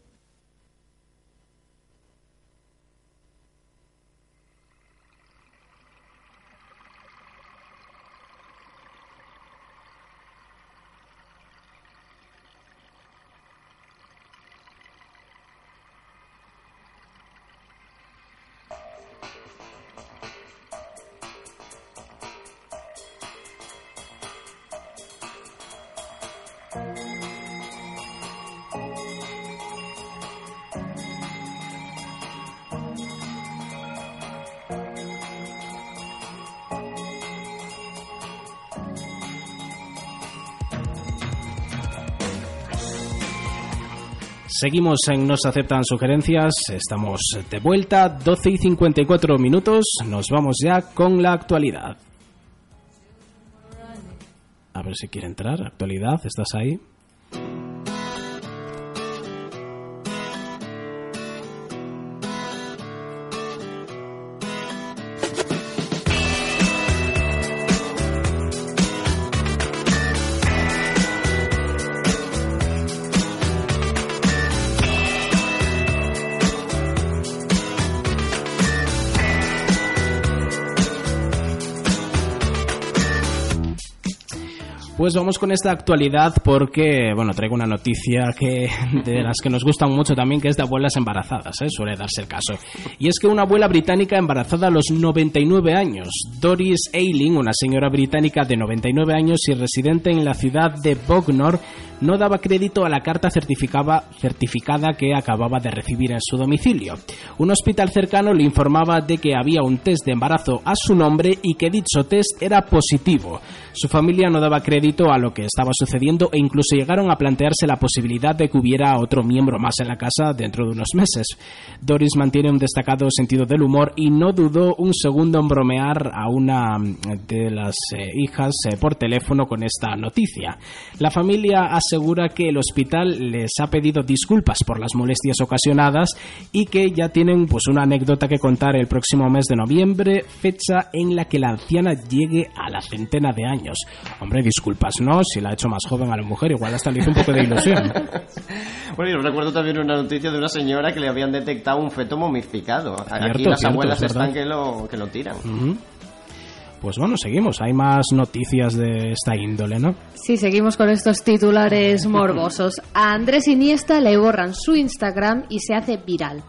B: Seguimos en Nos aceptan sugerencias, estamos de vuelta, 12 y 54 minutos, nos vamos ya con la actualidad. A ver si quiere entrar, actualidad, ¿estás ahí? Pues vamos con esta actualidad porque, bueno, traigo una noticia que *laughs* de las que nos gustan mucho también, que es de abuelas embarazadas, ¿eh? suele darse el caso. Y es que una abuela británica embarazada a los 99 años, Doris Ailing, una señora británica de 99 años y residente en la ciudad de Bognor, no daba crédito a la carta certificada que acababa de recibir en su domicilio. Un hospital cercano le informaba de que había un test de embarazo a su nombre y que dicho test era positivo. Su familia no daba crédito a lo que estaba sucediendo e incluso llegaron a plantearse la posibilidad de que hubiera otro miembro más en la casa dentro de unos meses. Doris mantiene un destacado sentido del humor y no dudó un segundo en bromear a una de las eh, hijas eh, por teléfono con esta noticia. La familia asegura que el hospital les ha pedido disculpas por las molestias ocasionadas y que ya tienen pues una anécdota que contar el próximo mes de noviembre, fecha en la que la anciana llegue a la centena de años. Hombre, disculpas, ¿no? Si la ha hecho más joven a la mujer, igual hasta le hizo un poco de ilusión. *laughs*
D: Bueno, yo recuerdo también una noticia de una señora que le habían detectado un feto momificado. Aquí
B: Cierto,
D: las
B: cierto,
D: abuelas
B: es
D: están que lo, que lo tiran.
B: Pues bueno, seguimos. Hay más noticias de esta índole, ¿no?
C: Sí, seguimos con estos titulares morbosos. A Andrés Iniesta le borran su Instagram y se hace viral.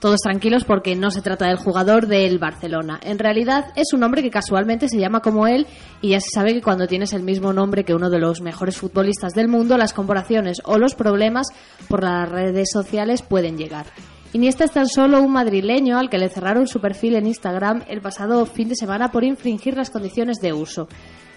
C: Todos tranquilos porque no se trata del jugador del Barcelona. En realidad es un hombre que casualmente se llama como él y ya se sabe que cuando tienes el mismo nombre que uno de los mejores futbolistas del mundo, las comparaciones o los problemas por las redes sociales pueden llegar. Iniesta es tan solo un madrileño al que le cerraron su perfil en Instagram el pasado fin de semana por infringir las condiciones de uso.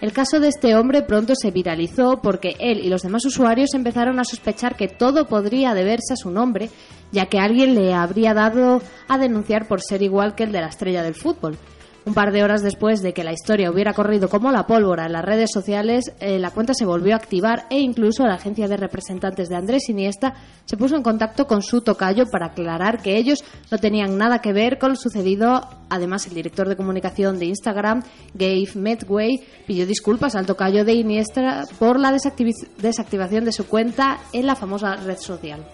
C: El caso de este hombre pronto se viralizó porque él y los demás usuarios empezaron a sospechar que todo podría deberse a su nombre, ya que alguien le habría dado a denunciar por ser igual que el de la estrella del fútbol. Un par de horas después de que la historia hubiera corrido como la pólvora en las redes sociales, eh, la cuenta se volvió a activar e incluso la agencia de representantes de Andrés Iniesta se puso en contacto con su tocayo para aclarar que ellos no tenían nada que ver con lo sucedido. Además, el director de comunicación de Instagram, Gabe Medway, pidió disculpas al tocayo de Iniesta por la desactivación de su cuenta en la famosa red social.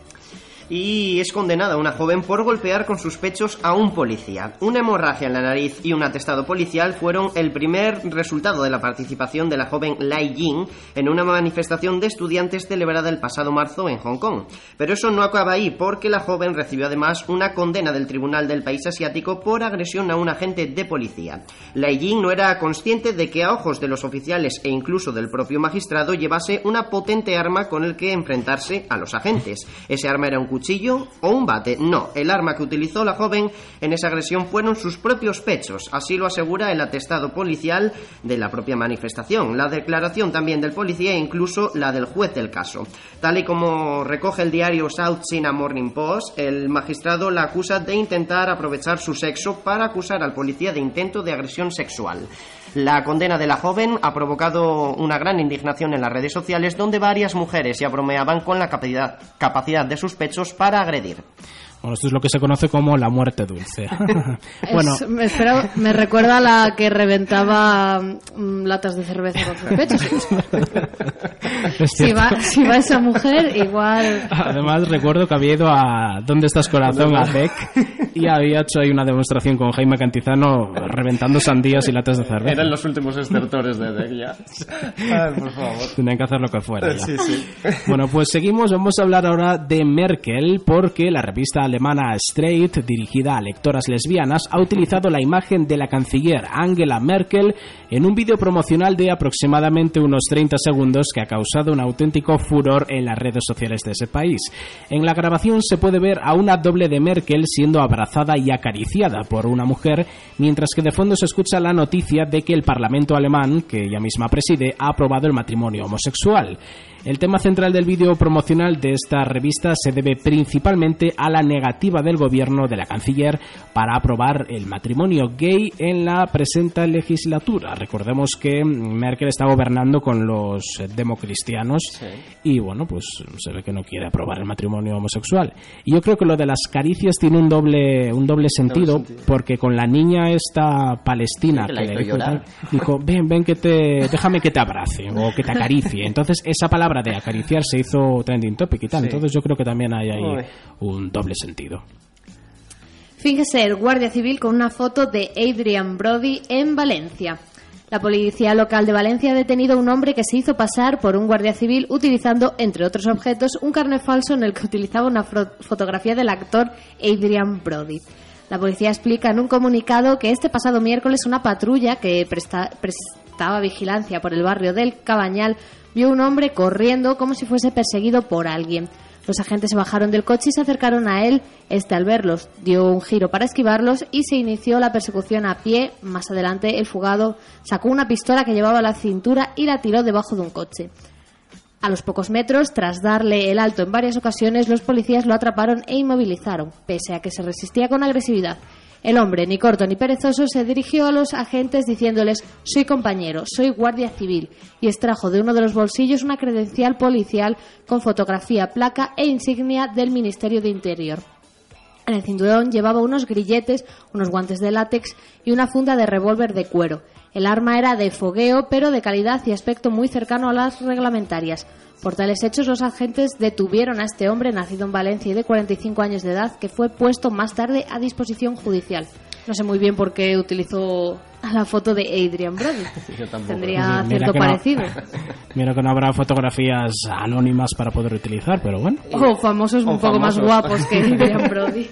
D: Y es condenada una joven por golpear con sus pechos a un policía. Una hemorragia en la nariz y un atestado policial fueron el primer resultado de la participación de la joven Lai Jing en una manifestación de estudiantes celebrada el pasado marzo en Hong Kong. Pero eso no acaba ahí, porque la joven recibió además una condena del Tribunal del País Asiático por agresión a un agente de policía. Lai Jing no era consciente de que a ojos de los oficiales e incluso del propio magistrado llevase una potente arma con el que enfrentarse a los agentes. Ese arma era un cuchillo o un bate. No, el arma que utilizó la joven en esa agresión fueron sus propios pechos. Así lo asegura el atestado policial de la propia manifestación, la declaración también del policía e incluso la del juez del caso. Tal y como recoge el diario South China Morning Post, el magistrado la acusa de intentar aprovechar su sexo para acusar al policía de intento de agresión sexual. La condena de la joven ha provocado una gran indignación en las redes sociales donde varias mujeres ya bromeaban con la capacidad, capacidad de sus pechos para agredir.
B: Bueno, esto es lo que se conoce como la muerte dulce. *laughs* *laughs* bueno,
C: Es- me, espera- me recuerda a la que reventaba mm, latas de cerveza con sus pechos. *laughs* si, va, si va esa mujer, igual.
B: Además, recuerdo que había ido a ¿Dónde estás corazón? a Beck y había hecho ahí una demostración con Jaime Cantizano reventando sandías y latas de cerveza.
D: Eran los últimos estertores de Deck ya. Ay, por favor.
B: Tenían que hacer lo que fuera. ya.
D: Sí, sí.
B: Bueno, pues seguimos. Vamos a hablar ahora de Merkel porque la revista alemana Straight, dirigida a lectoras lesbianas, ha utilizado la imagen de la canciller Angela Merkel en un vídeo promocional de aproximadamente unos 30 segundos que ha causado un auténtico furor en las redes sociales de ese país. En la grabación se puede ver a una doble de Merkel siendo abrazada y acariciada por una mujer, mientras que de fondo se escucha la noticia de que el Parlamento alemán, que ella misma preside, ha aprobado el matrimonio homosexual. El tema central del vídeo promocional de esta revista se debe principalmente a la negativa del gobierno de la canciller para aprobar el matrimonio gay en la presente legislatura. Recordemos que Merkel está gobernando con los democristianos y bueno, pues se ve que no quiere aprobar el matrimonio homosexual. Y yo creo que lo de las caricias tiene un doble un doble sentido,
D: sentido.
B: porque con la niña esta palestina
D: Sí, que
B: que le dijo, tal, dijo, ven, ven que te déjame que te abrace o que te acaricie. Entonces esa palabra de acariciar se hizo trending topic y tal.
D: Sí.
B: Entonces yo creo que también hay ahí
D: Uy.
B: un doble sentido.
C: Finge ser guardia civil con una foto de Adrian Brody en Valencia. La policía local de Valencia ha detenido a un hombre que se hizo pasar por un guardia civil utilizando, entre otros objetos, un carnet falso en el que utilizaba una fotografía del actor Adrian Brody. La policía explica en un comunicado que este pasado miércoles una patrulla que presta- pres- prestaba vigilancia por el barrio del Cabañal, vio un hombre corriendo como si fuese perseguido por alguien. Los agentes se bajaron del coche y se acercaron a él. Este, al verlos, dio un giro para esquivarlos y se inició la persecución a pie. Más adelante, el fugado sacó una pistola que llevaba a la cintura y la tiró debajo de un coche. A los pocos metros, tras darle el alto en varias ocasiones, los policías lo atraparon e inmovilizaron, pese a que se resistía con agresividad. El hombre, ni corto ni perezoso, se dirigió a los agentes diciéndoles Soy compañero, soy guardia civil, y extrajo de uno de los bolsillos una credencial policial con fotografía, placa e insignia del Ministerio de Interior. En el cinturón llevaba unos grilletes, unos guantes de látex y una funda de revólver de cuero. El arma era de fogueo, pero de calidad y aspecto muy cercano a las reglamentarias. Por tales hechos, los agentes detuvieron a este hombre, nacido en Valencia y de 45 años de edad, que fue puesto más tarde a disposición judicial. No sé muy bien por qué utilizó la foto de Adrian Brody. *laughs*
D: Yo tampoco.
C: Tendría
B: Mira
C: cierto
B: que no-
C: parecido. *laughs*
B: Mira que no habrá fotografías anónimas para poder utilizar, pero bueno.
C: O famosos
D: O
C: un poco más
D: famosos.
C: guapos que *laughs* Adrian Brody.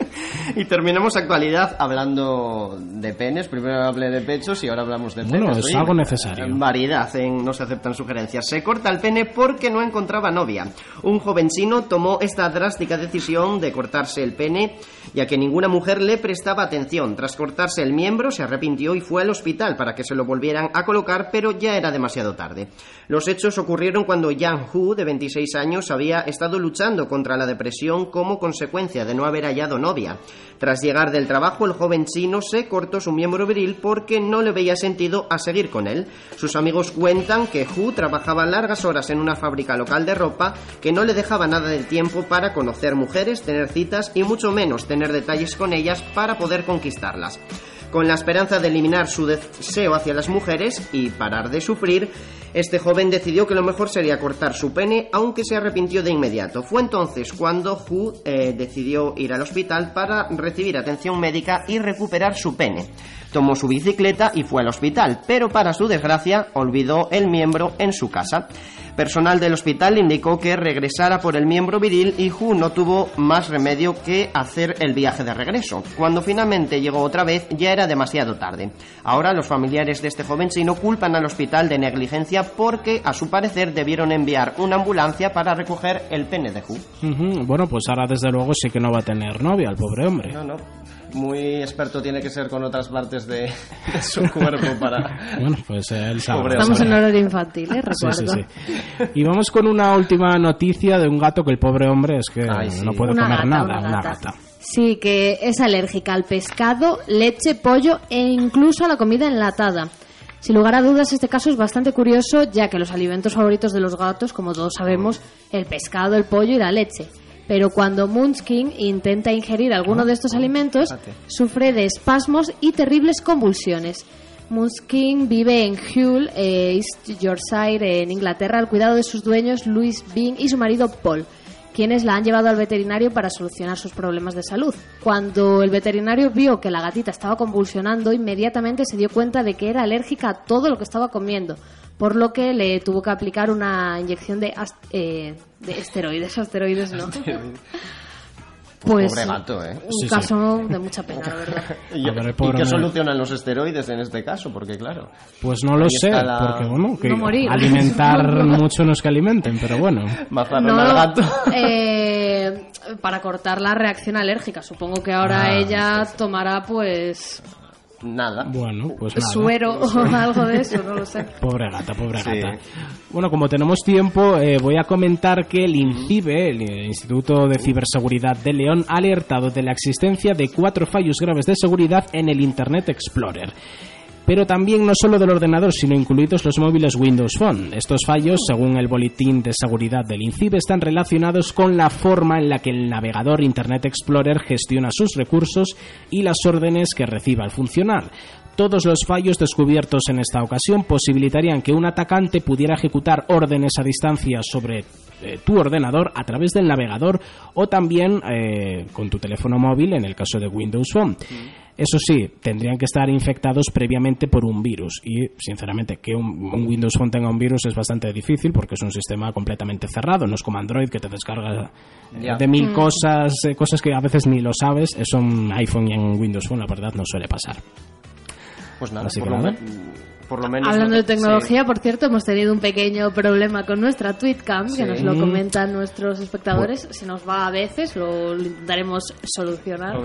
D: Y terminamos actualidad hablando de penes. Primero hablé de pechos y ahora hablamos de
B: Bueno,
D: penes.
B: es
D: Oye,
B: algo necesario.
D: Variedad, en no se aceptan sugerencias. Se corta el pene porque no encontraba novia. Un joven chino tomó esta drástica decisión de cortarse el pene, ya que ninguna mujer le prestaba atención. Tras cortarse el miembro, se arrepintió y fue al hospital para que se lo volvieran a colocar, pero ya era demasiado tarde. Los hechos ocurrieron cuando Yang Hu, de 26 años, había estado luchando contra la depresión como consecuencia de no haber hallado novia. Tras llegar del trabajo, el joven chino se cortó su miembro viril porque no le veía sentido a seguir con él. Sus amigos cuentan que Hu trabajaba largas horas en una fábrica local de ropa que no le dejaba nada de tiempo para conocer mujeres, tener citas y mucho menos tener detalles con ellas para poder conquistarlas. Con la esperanza de eliminar su deseo hacia las mujeres y parar de sufrir, este joven decidió que lo mejor sería cortar su pene, aunque se arrepintió de inmediato. Fue entonces cuando Hu eh, decidió ir al hospital para recibir atención médica y recuperar su pene. Tomó su bicicleta y fue al hospital, pero para su desgracia olvidó el miembro en su casa. Personal del hospital indicó que regresara por el miembro viril y Hu no tuvo más remedio que hacer el viaje de regreso. Cuando finalmente llegó otra vez ya era demasiado tarde. Ahora los familiares de este joven chino culpan al hospital de negligencia porque a su parecer debieron enviar una ambulancia para recoger el pene de Hu.
B: Ujú, Bueno, pues ahora desde luego sí que no va a tener novia el pobre hombre.
D: No, no. Muy experto tiene que ser con otras partes de, *laughs* de su cuerpo para...
B: Bueno, pues él sabe.
C: Estamos en horario infantil, ¿eh?
B: Sí, sí,
C: Recuerdo.
B: sí. Y vamos con una última noticia de un gato que el pobre hombre es que
D: Ay, sí.
B: no puede
C: Una
B: comer
C: gata,
B: nada,
C: una
B: una
C: gata.
B: gata.
C: Sí, que es alérgica al pescado, leche, pollo e incluso a la comida enlatada. Sin lugar a dudas, este caso es bastante curioso, ya que los alimentos favoritos de los gatos, como todos sabemos, el pescado, el pollo y la leche. Pero cuando Munchkin intenta ingerir alguno de estos alimentos,
D: fíjate.
C: sufre de espasmos y terribles convulsiones. Munchkin vive en Hull, eh, East Yorkshire, en Inglaterra, al cuidado de sus dueños Louis Bean y su marido Paul, quienes la han llevado al veterinario para solucionar sus problemas de salud. Cuando el veterinario vio que la gatita estaba convulsionando, inmediatamente se dio cuenta de que era alérgica a todo lo que estaba comiendo, por lo que le tuvo que aplicar una inyección de, ast- eh, de esteroides, asteroides no. *laughs* Pues
D: Pobre gato, ¿eh?
C: un
B: Sí, sí.
C: caso de mucha pena, la verdad. *laughs*
D: ¿Y,
B: ver,
D: y qué solucionan los esteroides en este caso? Porque claro...
B: Pues no lo sé,
D: la-
B: porque bueno, que
C: No
B: alimentar *laughs* mucho no es que alimenten, pero bueno.
C: No,
D: al gato.
C: eh, para cortar la reacción alérgica. Supongo que ahora
B: Ah,
C: ella tomará pues
D: Nada.
B: Bueno, pues nada.
C: suero o algo de eso, no lo sé. *laughs*
B: Pobre gata, pobre
D: Sí.
B: gata. Bueno, como tenemos tiempo, eh, voy a comentar que el INCIBE, el Instituto de Ciberseguridad de León, ha alertado de la existencia de cuatro fallos graves de seguridad en el Internet Explorer. Pero también no solo del ordenador, sino incluidos los móviles Windows Phone. Estos fallos, según el boletín de seguridad del INCIBE, están relacionados con la forma en la que el navegador Internet Explorer gestiona sus recursos y las órdenes que reciba al funcionar. Todos los fallos descubiertos en esta ocasión posibilitarían que un atacante pudiera ejecutar órdenes a distancia sobre eh, tu ordenador a través del navegador o también eh, con tu teléfono móvil en el caso de Windows Phone. Eso sí, tendrían que estar infectados previamente por un virus. Y, sinceramente, que un, un Windows Phone tenga un virus es bastante difícil porque es un sistema completamente cerrado, no es como Android que te descarga eh, de mil cosas, eh, cosas que a veces ni lo sabes, eso en iPhone y en Windows Phone la verdad no suele pasar.
D: Pues nada,
B: Así
D: por
B: que
D: lo
B: nada.
D: me- por lo menos...
I: Hablando de tecnología,
D: sí.
I: por cierto, hemos tenido un pequeño problema con nuestra Tweetcam, que
D: Sí.
I: nos lo comentan nuestros espectadores. Se nos va a veces, lo, lo intentaremos solucionar.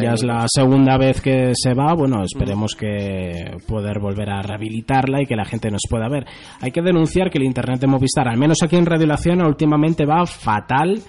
B: Ya es la segunda vez que se va. Bueno, esperemos que poder volver a rehabilitarla y que la gente nos pueda ver. Hay que denunciar que el internet de Movistar, al menos aquí en Radio La Ciana, últimamente va fatal.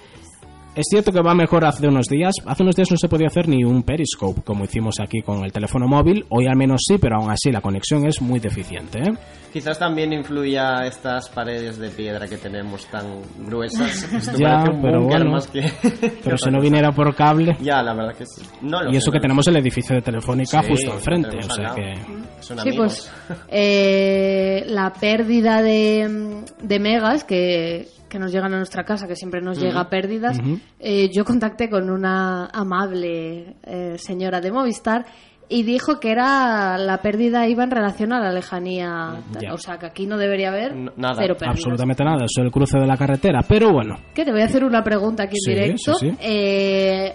B: Es cierto que va mejor hace unos días. Hace unos días no se podía hacer ni un periscope como hicimos aquí con el teléfono móvil. Hoy al menos sí, pero aún así la conexión es muy deficiente. ¿eh?
D: Quizás también influya estas paredes de piedra que tenemos tan gruesas. *laughs* Esto
B: Ya,
D: un
B: pero bueno.
D: más que... *laughs*
B: Pero si no viniera por cable.
D: Ya, la verdad que sí. No lo
B: Y
D: sé,
B: eso que tenemos el edificio de Telefónica
D: Sí,
B: justo enfrente.
D: tenemos
B: O sea
D: al
B: que.
D: lado. Son
I: Sí, pues *laughs* eh, la pérdida de, de megas que, que nos llegan a nuestra casa, que siempre nos llega pérdidas, eh, yo contacté con una amable eh, señora de Movistar y dijo que era la pérdida iba en relación a la lejanía.
B: Ya.
I: O sea, que aquí no debería haber
D: No, nada.
I: cero pérdidas.
B: Absolutamente nada, eso es el cruce de la carretera. Pero bueno,
I: Que te voy a hacer una pregunta aquí en
B: Sí,
I: directo.
B: sí, sí.
I: Eh,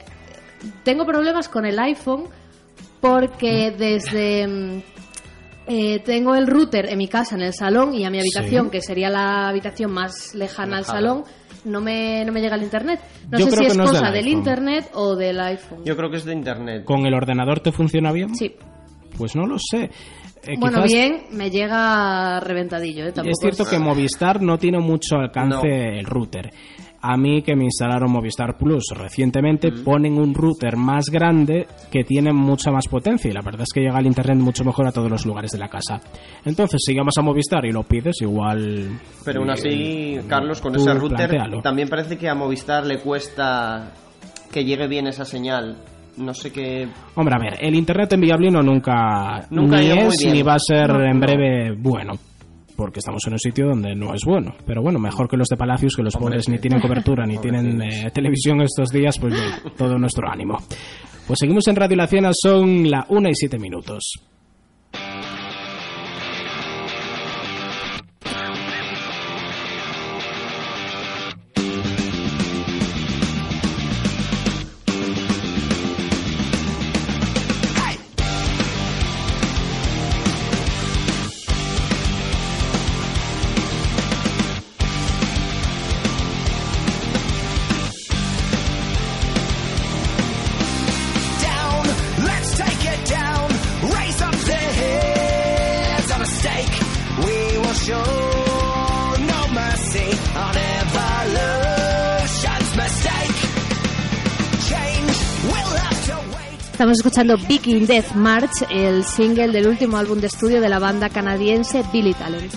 I: tengo problemas con el iPhone porque desde mm, eh, tengo el router en mi casa en el salón y a mi habitación,
B: Sí.
I: que sería la habitación más lejana al salón, no me, no me llega el internet. No
B: Yo
I: sé si es
B: no es
I: cosa
B: del
I: internet o del iPhone.
D: Yo creo que es de internet.
B: ¿con el ordenador te funciona bien?
I: Sí.
B: Pues no lo sé. Eh,
I: bueno,
B: quizás-
I: bien, me llega reventadillo. ¿eh? Tampoco
B: Es cierto que Movistar no tiene mucho alcance
D: No.
B: el router. A mí que me instalaron Movistar Plus recientemente ponen un router más grande que tiene mucha más potencia y la verdad es que llega el internet mucho mejor a todos los lugares de la casa. Entonces, si llamas a Movistar y lo pides, igual...
D: Pero aún así,
B: eh,
D: Carlos, con ese router, también parece que a Movistar le cuesta que llegue bien esa señal. No sé qué...
B: Hombre, a ver, el internet enviable no nunca,
D: Nunca
B: ni
D: muy
B: es
D: bien.
B: ni va a ser
D: No,
B: en
D: no.
B: breve bueno. Porque estamos en un sitio donde no es bueno. Pero bueno, mejor que los de Palacios, que los
D: Hombre,
B: pobres
D: sí.
B: ni tienen cobertura ni *laughs* tienen eh, televisión estos días, pues bueno, *laughs* todo nuestro ánimo. Pues seguimos en Radio La Ciana, son la 1 y 7 minutos.
I: Escuchando Viking Death March, el single del último álbum de estudio de la banda canadiense Billy Talent.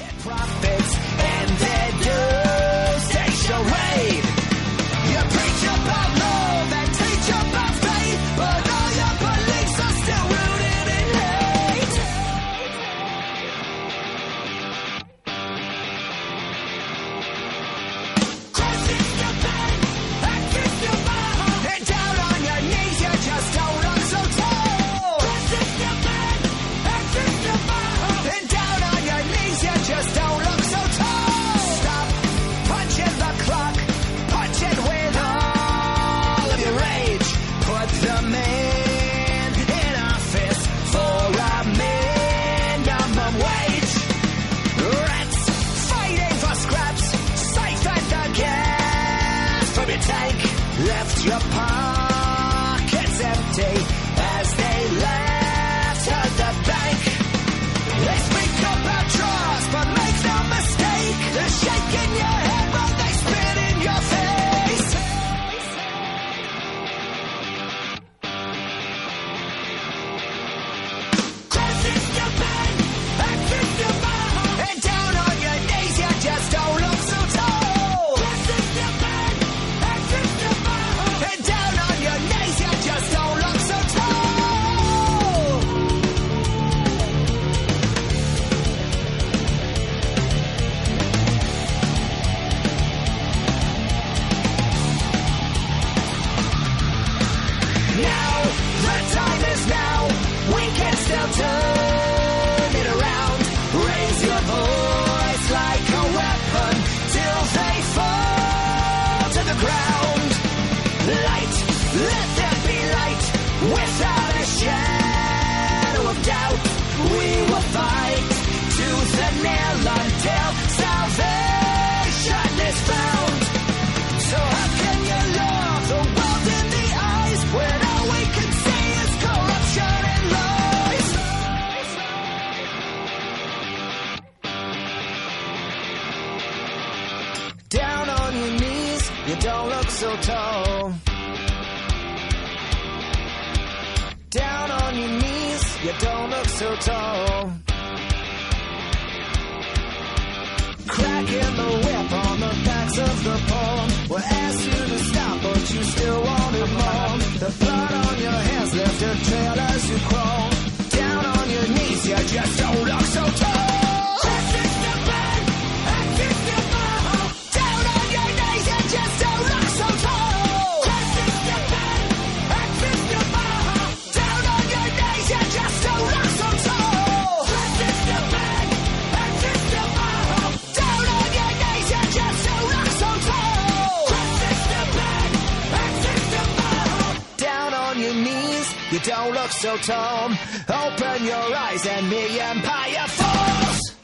J: Tall.
I: Open your eyes and the empire falls. *laughs*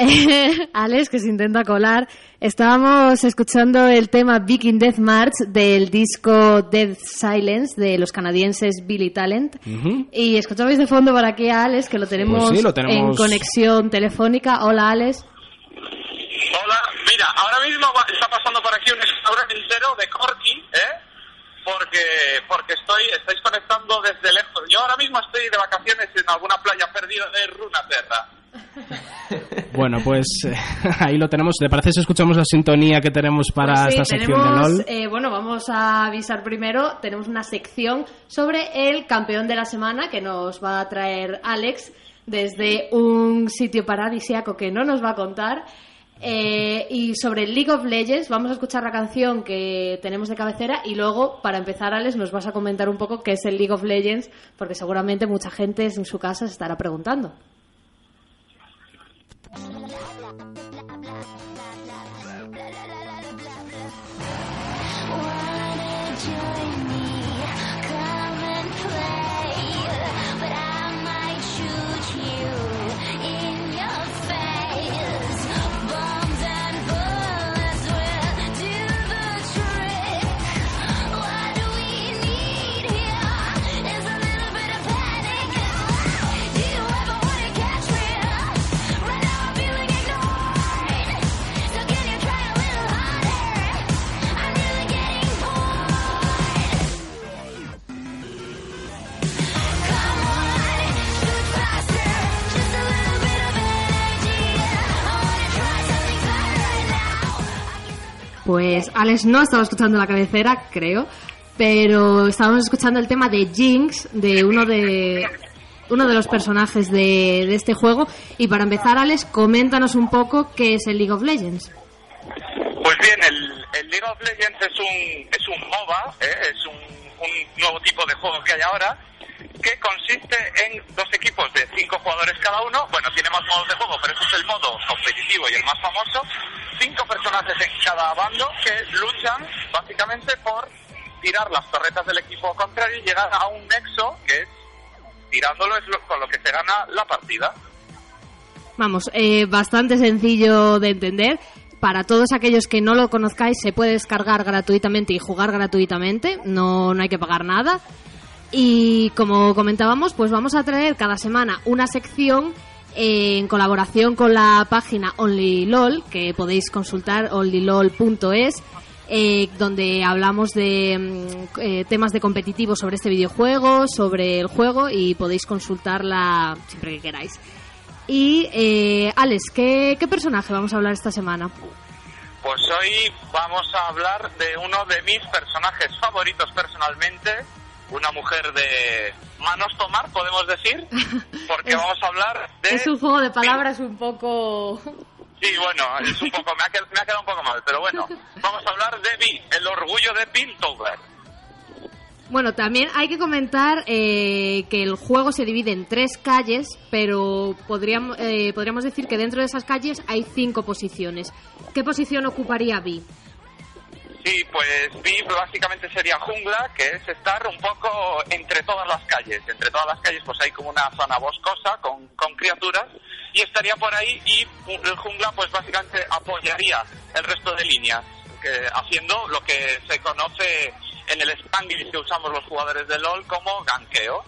C: Eh, Alex, que se intenta colar. Estábamos escuchando el tema Viking Death March del disco Death Silence de los canadienses Billy Talent. Y escuchabais de fondo por aquí a Alex, que lo tenemos,
B: Pues sí, lo tenemos.
C: en conexión telefónica. Hola, Alex.
K: Hola, mira, ahora mismo está pasando por aquí un restaurante entero de Corky, ¿eh? Porque, porque estoy, estáis conectando desde lejos. Yo ahora mismo estoy de vacaciones en alguna playa perdida de Runaterra. *laughs*
B: Bueno, pues eh, *laughs* ahí lo tenemos. ¿Le parece si escuchamos la sintonía que tenemos para
C: Pues sí,
B: esta sección
C: tenemos,
B: de LOL?
C: eh, bueno, vamos a avisar primero. Tenemos una sección sobre el campeón de la semana que nos va a traer Alex desde un sitio paradisiaco que no nos va a contar. Eh, y sobre League of Legends vamos a escuchar la canción que tenemos de cabecera y luego, para empezar, Alex, nos vas a comentar un poco qué es el League of Legends, porque seguramente mucha gente en su casa se estará preguntando. Pues Alex no estaba escuchando la cabecera, creo, pero estábamos escuchando el tema de Jinx, de uno de uno de los personajes de, de este juego. Y para empezar, Alex, coméntanos un poco qué es el League of Legends.
K: Pues bien, el, el League of Legends es un, es un MOBA, ¿eh? es un, un nuevo tipo de juego que hay ahora, que consiste en dos equipos de cinco jugadores cada uno. Bueno, tiene más modos de juego, pero ese es el modo competitivo y el más famoso. Cinco personajes en cada bando que luchan básicamente por tirar las torretas del equipo contrario y llegar a un nexo que es tirándolo es lo- con lo que se gana la partida.
C: Vamos, eh, bastante sencillo de entender. Para todos aquellos que no lo conozcáis, se puede descargar gratuitamente y jugar gratuitamente. No, no hay que pagar nada. Y como comentábamos, pues vamos a traer cada semana una sección eh, en colaboración con la página OnlyLOL, que podéis consultar onlylol.es, eh, donde hablamos de mm, eh, temas de competitivos sobre este videojuego, sobre el juego y podéis consultarla siempre que queráis. Y eh, Alex, ¿qué, ¿qué personaje vamos a hablar esta semana?
K: Pues hoy vamos a hablar de uno de mis personajes favoritos personalmente, una mujer de manos tomar, podemos decir, porque *laughs*
C: Es-
K: vamos a hablar de...
C: Es un juego de palabras un poco... *laughs*
K: Sí, bueno, es un poco, me ha, qued- me ha quedado un poco mal, pero bueno, vamos a hablar de Vi, el orgullo de Piltover.
C: Bueno, también hay que comentar eh, que el juego se divide en tres calles, pero podríamos, eh, podríamos decir que dentro de esas calles hay cinco posiciones. ¿Qué posición ocuparía Vi?
K: Sí, pues VIP básicamente sería jungla, que es estar un poco entre todas las calles. Entre todas las calles pues hay como una zona boscosa con, con criaturas y estaría por ahí y el jungla pues básicamente apoyaría el resto de líneas, que, haciendo lo que se conoce en el Spanglish que usamos los jugadores de LOL como ganqueo.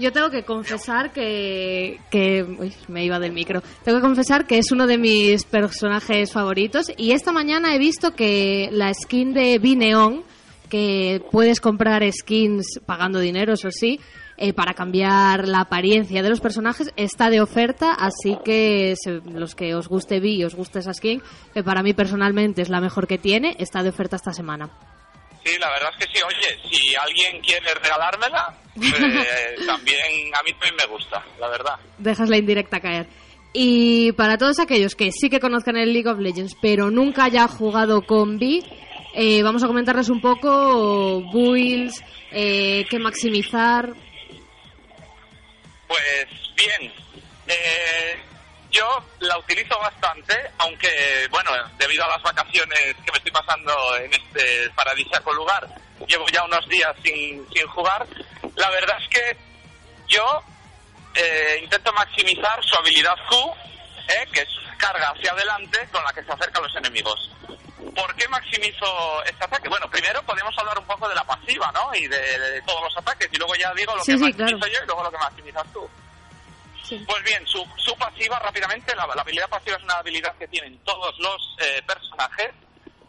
C: Yo tengo que confesar que, que uy, me iba del micro. Tengo que confesar que es uno de mis personajes favoritos y esta mañana he visto que la skin de Vineon, que puedes comprar skins pagando dinero, eso sí, eh, para cambiar la apariencia de los personajes, está de oferta, así que se- los que os guste Vi y os guste esa skin, que para mí personalmente es la mejor que tiene, está de oferta esta semana.
K: Sí, la verdad es que sí. Oye, si alguien quiere regalármela, eh, también a mí también me gusta, la verdad.
C: dejas la indirecta caer. Y para todos aquellos que sí que conozcan el League of Legends, pero nunca haya jugado con Vi, eh, vamos a comentarles un poco builds, eh, qué maximizar.
K: Pues bien, eh, yo la utilizo bastante, aunque, bueno, debido a las vacaciones que me estoy pasando en este paradisíaco lugar, llevo ya unos días sin, sin jugar. La verdad es que yo eh, intento maximizar su habilidad Q, eh, que es carga hacia adelante con la que se acerca a los enemigos. ¿Por qué maximizo este ataque? Bueno, primero podemos hablar un poco de la pasiva, ¿no? Y de, de todos los ataques, y luego ya digo lo
C: Sí,
K: que
C: sí,
K: maximizo
C: claro.
K: yo y luego lo que maximizas tú. Pues bien, su, su pasiva rápidamente, la, la habilidad pasiva es una habilidad que tienen todos los eh, personajes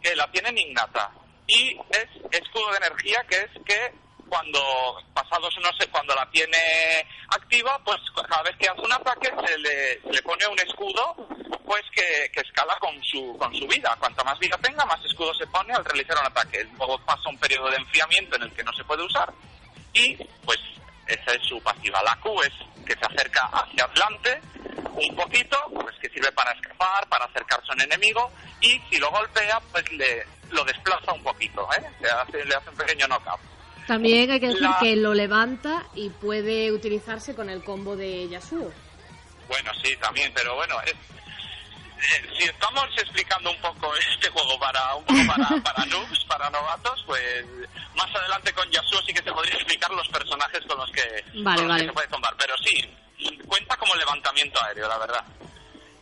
K: que la tienen innata. Y es escudo de energía, que es que cuando, pasados no sé, cuando la tiene activa, pues cada vez que hace un ataque se le, pone un escudo pues que, que escala con su, con su vida. Cuanta más vida tenga, más escudo se pone al realizar un ataque. Luego pasa un periodo de enfriamiento en el que no se puede usar y pues esa es su pasiva. La Q es que se acerca hacia adelante un poquito, pues que sirve para escapar, para acercarse a un enemigo y si lo golpea, pues le lo desplaza un poquito, ¿eh? Le hace, le hace un pequeño knockout.
C: También hay que decir
K: La-
C: que lo levanta y puede utilizarse con el combo de Yasuo.
K: Bueno, sí, también, pero bueno, es, eh, si estamos explicando un poco *laughs* este juego para un poco para, *laughs* para noobs, para novatos, pues más adelante con Yasuo sí que se podría explicar los personajes con los que,
C: Vale,
K: con los
C: vale.
K: que se puede combar. Pero sí, cuenta como levantamiento aéreo, la verdad.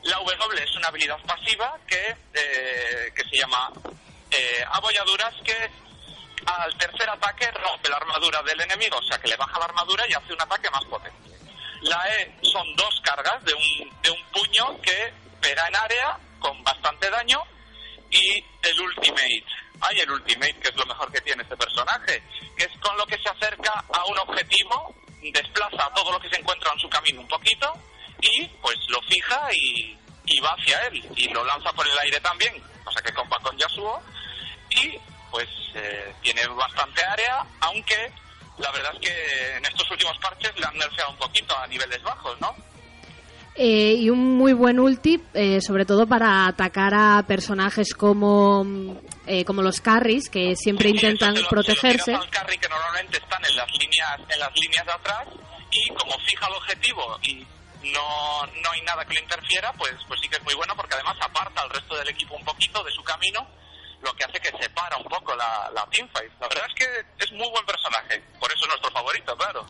K: La W es una habilidad pasiva que, eh, que se llama eh, abolladuras que al tercer ataque rompe la armadura del enemigo, o sea que le baja la armadura y hace un ataque más potente. La E son dos cargas de un, de un puño que pega en área con bastante daño y el ultimate. Hay el ultimate, que es lo mejor que tiene este personaje, que es con lo que se acerca a un objetivo, desplaza todo lo que se encuentra en su camino un poquito y pues lo fija y, y va hacia él y lo lanza por el aire también, cosa que compa con Yasuo y pues eh, tiene bastante área, aunque la verdad es que en estos últimos parches le han nerfeado un poquito a niveles bajos, ¿no?
C: Eh, y un muy buen ulti, eh, sobre todo para atacar a personajes como, mm, eh, como los carries, que siempre intentan
K: lo-
C: protegerse.
K: Se lo tiras al carry que normalmente están en las líneas en las líneas de atrás y como fija el objetivo y no, no hay nada que le interfiera, pues pues sí que es muy bueno porque además aparta al resto del equipo un poquito de su camino, lo que hace que separa un poco la, la teamfight. La verdad es que es muy buen personaje, por eso es nuestro favorito, claro.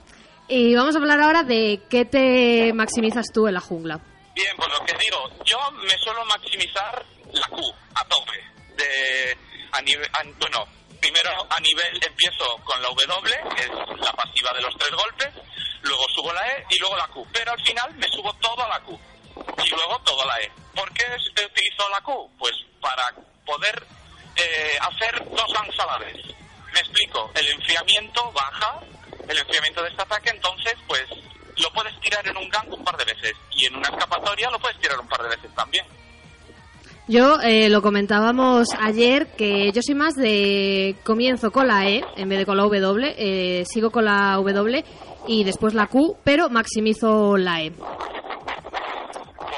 C: Y vamos a hablar ahora de qué te maximizas tú en la jungla.
K: Bien, pues lo que digo, yo me suelo maximizar la Q a tope. De, a nivel, a- bueno, primero a nivel empiezo con la W, que es la pasiva de los tres golpes, luego subo la E y luego la Q. Pero al final me subo todo a la Q y luego todo a la E. ¿Por qué utilizo la Q? Pues para poder eh, hacer dos ganks a la vez. Me explico, el enfriamiento baja, el enfriamiento de este ataque, entonces pues lo puedes tirar en un gank un par de veces y en una escapatoria lo puedes tirar un par de veces también.
C: Yo eh, lo comentábamos ayer que yo soy más de comienzo con la E en vez de con la W, eh, sigo con la W y después la Q, pero maximizo la E.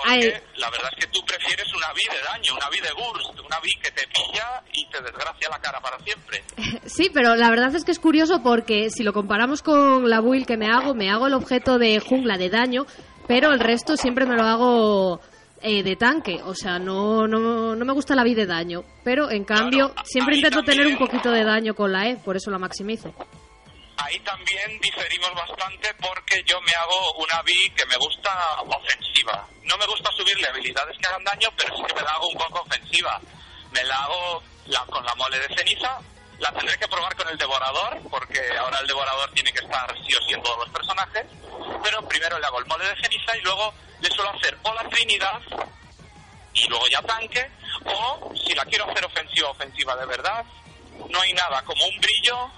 C: Ay,
K: La verdad es que tú prefieres una V de daño, una V de burst, una V que te pilla y te desgracia la cara para siempre. *laughs*
C: Sí, pero la verdad es que es curioso porque si lo comparamos con la build que me hago, me hago el objeto de jungla de daño, pero el resto siempre me lo hago eh, de tanque, o sea, no, no, no me gusta la B de daño, pero en cambio siempre intento tener un poquito de daño con la E, por eso la maximizo.
K: Ahí también diferimos bastante porque yo me hago una B que me gusta ofensiva. No me gusta subirle habilidades que hagan daño, pero sí que me la hago un poco ofensiva. Me la hago la- con la mole de ceniza. La tendré que probar con el devorador, porque ahora el devorador tiene que estar sí o sí en todos los personajes. Pero primero le hago el mole de ceniza y luego le suelo hacer o la trinidad y luego ya tanque, o si la quiero hacer ofensiva, ofensiva de verdad, no hay nada como un brillo,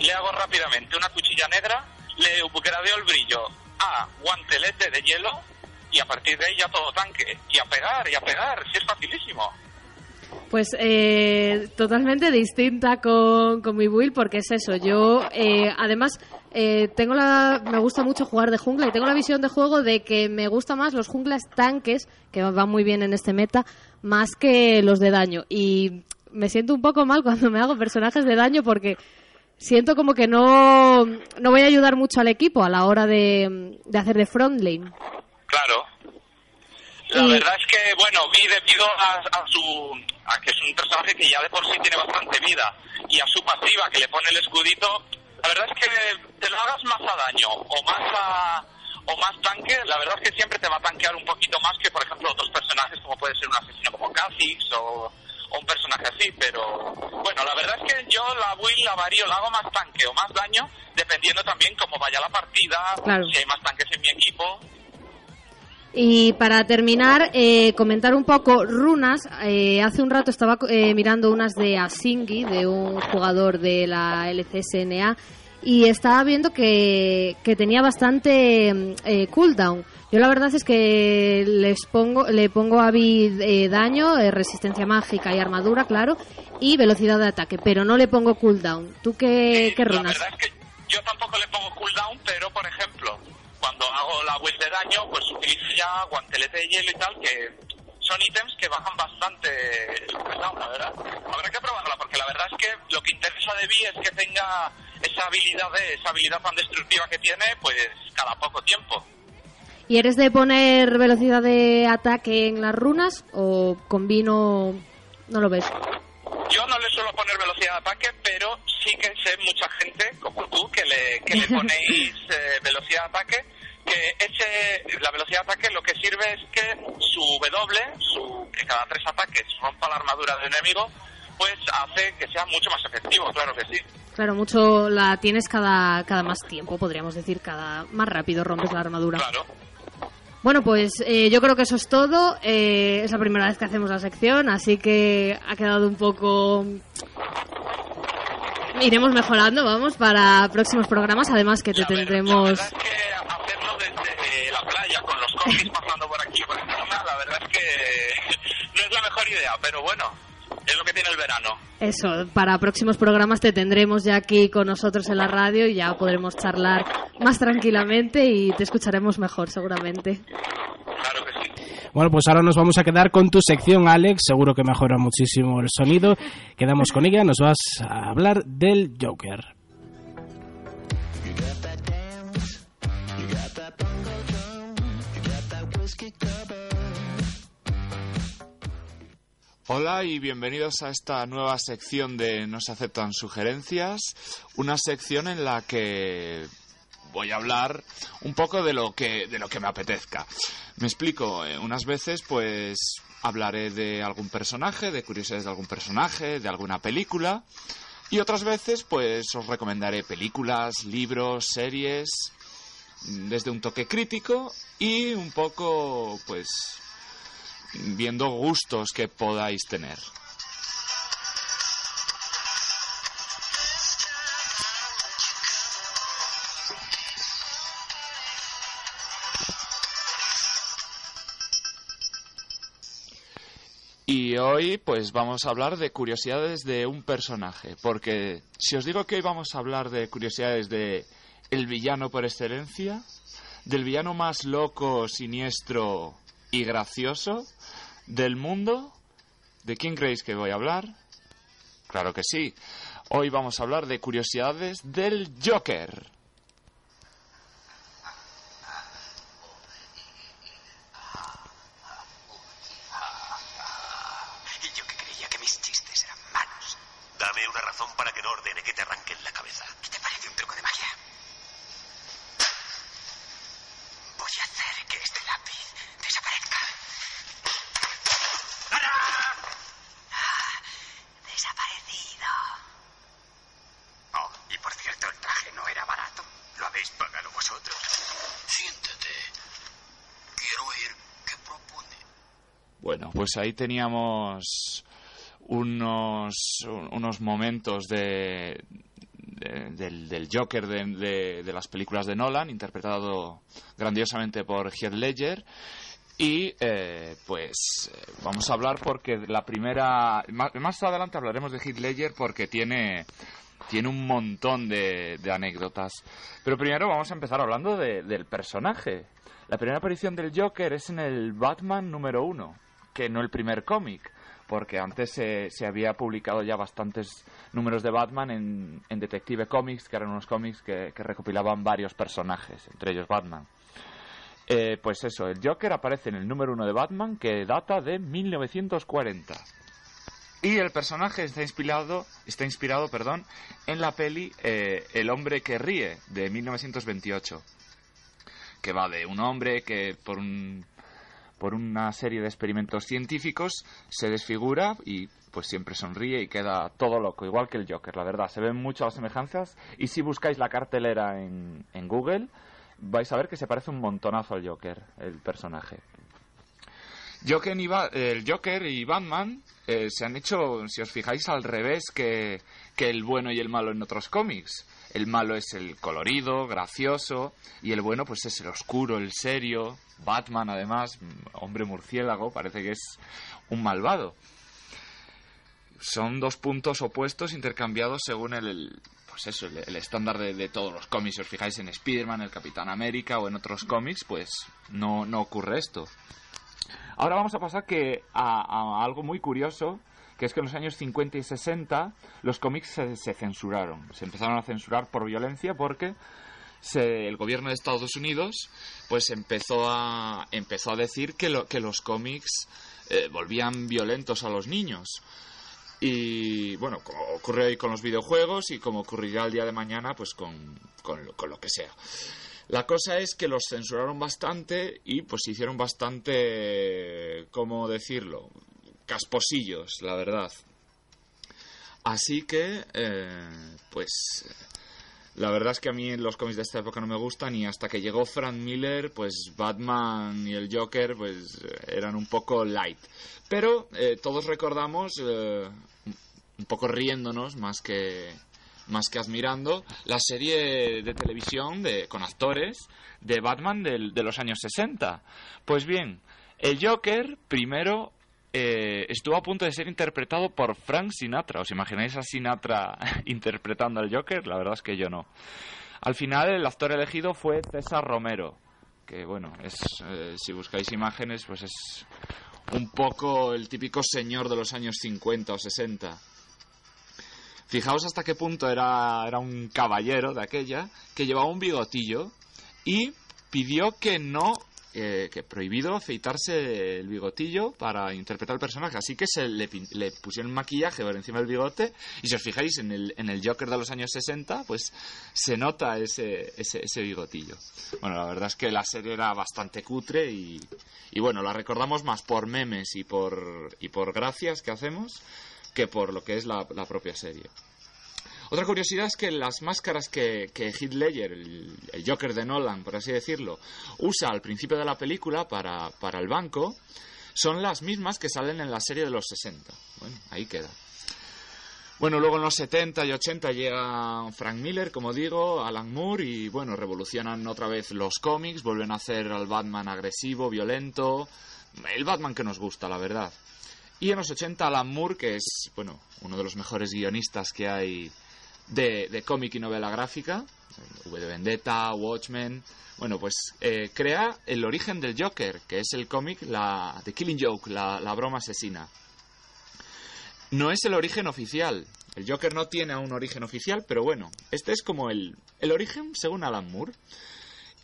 K: le hago rápidamente una cuchilla negra, le gradeo el brillo a guantelete de hielo y a partir de ahí ya todo tanque. Y a pegar, y a pegar, si es facilísimo.
C: Pues eh, totalmente distinta con, con mi build porque es eso. Yo, eh, además, eh, tengo la, me gusta mucho jugar de jungla y tengo la visión de juego de que me gusta más los junglas tanques, que van muy bien en este meta, más que los de daño. Y me siento un poco mal cuando me hago personajes de daño porque siento como que no, no voy a ayudar mucho al equipo a la hora de, de hacer de front lane.
K: Claro. La
C: Y-
K: verdad es que, bueno, vi debido a, a su. a que es un personaje que ya de por sí tiene bastante vida y a su pasiva que le pone el escudito, la verdad es que te lo hagas más a daño o más a. o más tanque, la verdad es que siempre te va a tanquear un poquito más que, por ejemplo, otros personajes como puede ser un asesino como Kha'Zix o un personaje así, pero bueno, la verdad es que yo la build la varío, la hago más tanque o más daño, dependiendo también cómo vaya la partida,
C: Claro.
K: si hay más tanques en mi equipo.
C: Y para terminar, eh, comentar un poco runas. Eh, hace un rato estaba eh, mirando unas de Asingi, de un jugador de la LCSNA, y estaba viendo que, que tenía bastante eh, cooldown. Yo la verdad es que les pongo, le pongo a Vid eh, daño, eh, resistencia mágica y armadura, claro, y velocidad de ataque, pero no le pongo cooldown. ¿Tú qué, qué
K: La
C: runas?
K: verdad es que yo tampoco le pongo cooldown, pero por ejemplo, cuando hago la build de daño, pues utilizo ya guantelete de hielo y tal, que son ítems que bajan bastante el cooldown, la verdad. Habrá que probarla, porque la verdad es que lo que interesa de Vi es que tenga esa habilidad de, esa habilidad tan destructiva que tiene, pues cada poco tiempo.
C: ¿Y eres de poner velocidad de ataque en las runas o combino... no lo ves?
K: Yo no le suelo poner velocidad de ataque, pero sí que sé mucha gente, como tú, que le, que le *laughs* ponéis eh, velocidad de ataque, que ese, la velocidad de ataque lo que sirve es que su W, su, que cada tres ataques rompa la armadura del enemigo, pues hace que sea mucho más efectivo, claro que sí.
C: Claro, mucho la tienes cada, cada más tiempo, podríamos decir, cada más rápido rompes la armadura.
K: Claro.
C: Bueno, pues eh, yo creo que eso es todo. Eh, es la primera vez que hacemos la sección, así que ha quedado un poco... Iremos mejorando, vamos, para próximos programas. Además que te tendremos...
K: Hacerlo desde la playa, con los combis *laughs* pasando por aquí, por encima, la verdad es que *laughs* no es la mejor idea, pero bueno, es lo que tiene el verano.
C: Eso, para próximos programas te tendremos ya aquí con nosotros en la radio y ya podremos charlar más tranquilamente y te escucharemos mejor seguramente.
B: Bueno, pues ahora nos vamos a quedar con tu sección, Alex. Seguro que mejora muchísimo el sonido. Quedamos con ella. Nos vas a hablar del Joker.
L: Hola y bienvenidos a esta nueva sección de No se aceptan sugerencias, una sección en la que voy a hablar un poco de lo que de lo que me apetezca. Me explico, eh, unas veces pues hablaré de algún personaje, de curiosidades de algún personaje, de alguna película y otras veces pues os recomendaré películas, libros, series desde un toque crítico y un poco pues viendo gustos que podáis tener. Y hoy pues vamos a hablar de curiosidades de un personaje, porque si os digo que hoy vamos a hablar de curiosidades de el villano por excelencia, del villano más loco, siniestro y gracioso del mundo, ¿de quién creéis que voy a hablar? Claro que sí. Hoy vamos a hablar de curiosidades del Joker.
M: habéis pagado vosotros. Siéntate. Quiero oír qué propone.
L: Bueno, pues ahí teníamos unos, unos momentos de, de- del, Joker de, de- las películas de Nolan, interpretado grandiosamente por Heath Ledger. Y eh, pues eh, vamos a hablar porque la primera. Más, más adelante hablaremos de Heath Ledger porque tiene, tiene un montón de, anécdotas. Pero primero vamos a empezar hablando de- del personaje. La primera aparición del Joker es en el Batman número uno, que no el primer cómic, porque antes se, se había publicado ya bastantes números de Batman en, en Detective Comics, que eran unos cómics que, recopilaban varios personajes, entre ellos Batman. Eh, pues eso, el Joker aparece en el número uno de Batman, que data de 1940. Y el personaje está inspirado, está inspirado, perdón, en la peli eh, El hombre que ríe de 1928, que va de un hombre que por un por una serie de experimentos científicos se desfigura y pues siempre sonríe y queda todo loco, igual que el Joker, la verdad. Se ven muchas semejanzas y si buscáis la cartelera en, en Google vais a ver que se parece un montonazo al Joker, el personaje. Joker y el Joker y Batman eh, se han hecho, si os fijáis, al revés que, que el bueno y el malo en otros cómics. El malo es el colorido, gracioso, y el bueno pues es el oscuro, el serio. Batman, además, mm, hombre murciélago, parece que es un malvado. Son dos puntos opuestos intercambiados según el, pues eso, el, estándar de, de todos los cómics. Si os fijáis en Spider-Man, el Capitán América o en otros cómics, pues no, no ocurre esto. Ahora vamos a pasar que a, a algo muy curioso, que es que en los años 50 y 60 los cómics se, se censuraron. Se empezaron a censurar por violencia porque se- el gobierno de Estados Unidos pues empezó a, empezó a decir que, lo- que los cómics eh, volvían violentos a los niños. Y bueno, como ocurre hoy con los videojuegos y como ocurrirá el día de mañana, pues con, con lo- con lo que sea. La cosa es que los censuraron bastante y pues hicieron bastante, ¿cómo decirlo? Casposillos, la verdad. Así que, eh, pues, la verdad es que a mí los cómics de esta época no me gustan y hasta que llegó Frank Miller, pues Batman y el Joker, pues eran un poco light. Pero eh, todos recordamos, eh, un poco riéndonos más que más que admirando la serie de televisión de, con actores de Batman del- de los años 60. Pues bien, el Joker primero eh, estuvo a punto de ser interpretado por Frank Sinatra. ¿Os imagináis a Sinatra *laughs* interpretando al Joker? La verdad es que yo no. Al final el actor elegido fue César Romero, que bueno, es eh, si buscáis imágenes, pues es un poco el típico señor de los años 50 o 60. Fijaos hasta qué punto era, era un caballero de aquella que llevaba un bigotillo y pidió que no, eh, que prohibido afeitarse el bigotillo para interpretar el personaje. Así que se le, le pusieron maquillaje por encima del bigote y si os fijáis en el, en el Joker de los años 60, pues se nota ese, ese, ese bigotillo. Bueno, la verdad es que la serie era bastante cutre y, y bueno, la recordamos más por memes y por, y por gracias que hacemos que por lo que es la, la propia serie. Otra curiosidad es que las máscaras que, que Heath Ledger, el, Joker de Nolan, por así decirlo, usa al principio de la película para, para el banco, son las mismas que salen en la serie de los 60. Bueno, ahí queda. Bueno, luego en los 70 y 80 llega Frank Miller, como digo, Alan Moore, y bueno, revolucionan otra vez los cómics, vuelven a hacer al Batman agresivo, violento, el Batman que nos gusta, la verdad. Y en los 80 Alan Moore, que es, bueno, uno de los mejores guionistas que hay de, cómic y novela gráfica, V de Vendetta, Watchmen, bueno, pues eh, crea el origen del Joker, que es el cómic, la Killing Joke, la, la broma asesina. No es el origen oficial. El Joker no tiene un origen oficial, pero bueno, este es como el, el origen según Alan Moore.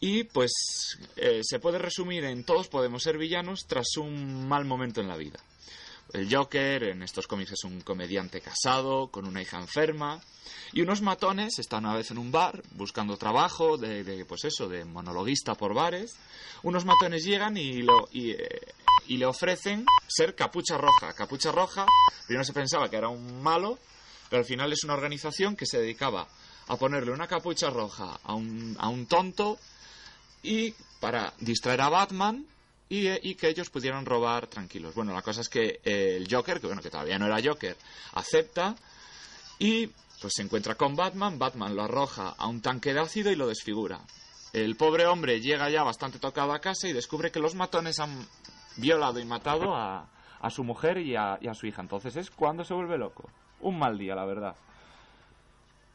L: Y pues eh, se puede resumir en todos podemos ser villanos tras un mal momento en la vida. El Joker en estos cómics es un comediante casado, con una hija enferma, y unos matones están una vez en un bar buscando trabajo, de, pues eso, de monologuista por bares. Unos matones llegan y, lo, eh, y le ofrecen ser capucha roja. Capucha roja, primero se pensaba que era un malo, pero al final es una organización que se dedicaba a ponerle una capucha roja a un, a un tonto y para distraer a Batman y, eh, y que ellos pudieran robar tranquilos. Bueno, la cosa es que eh, el Joker, que bueno, que todavía no era Joker, acepta y pues se encuentra con Batman, Batman lo arroja a un tanque de ácido y lo desfigura. El pobre hombre llega ya bastante tocado a casa y descubre que los matones han violado y matado a, a su mujer y a su hija. Entonces es cuando se vuelve loco. Un mal día, la verdad.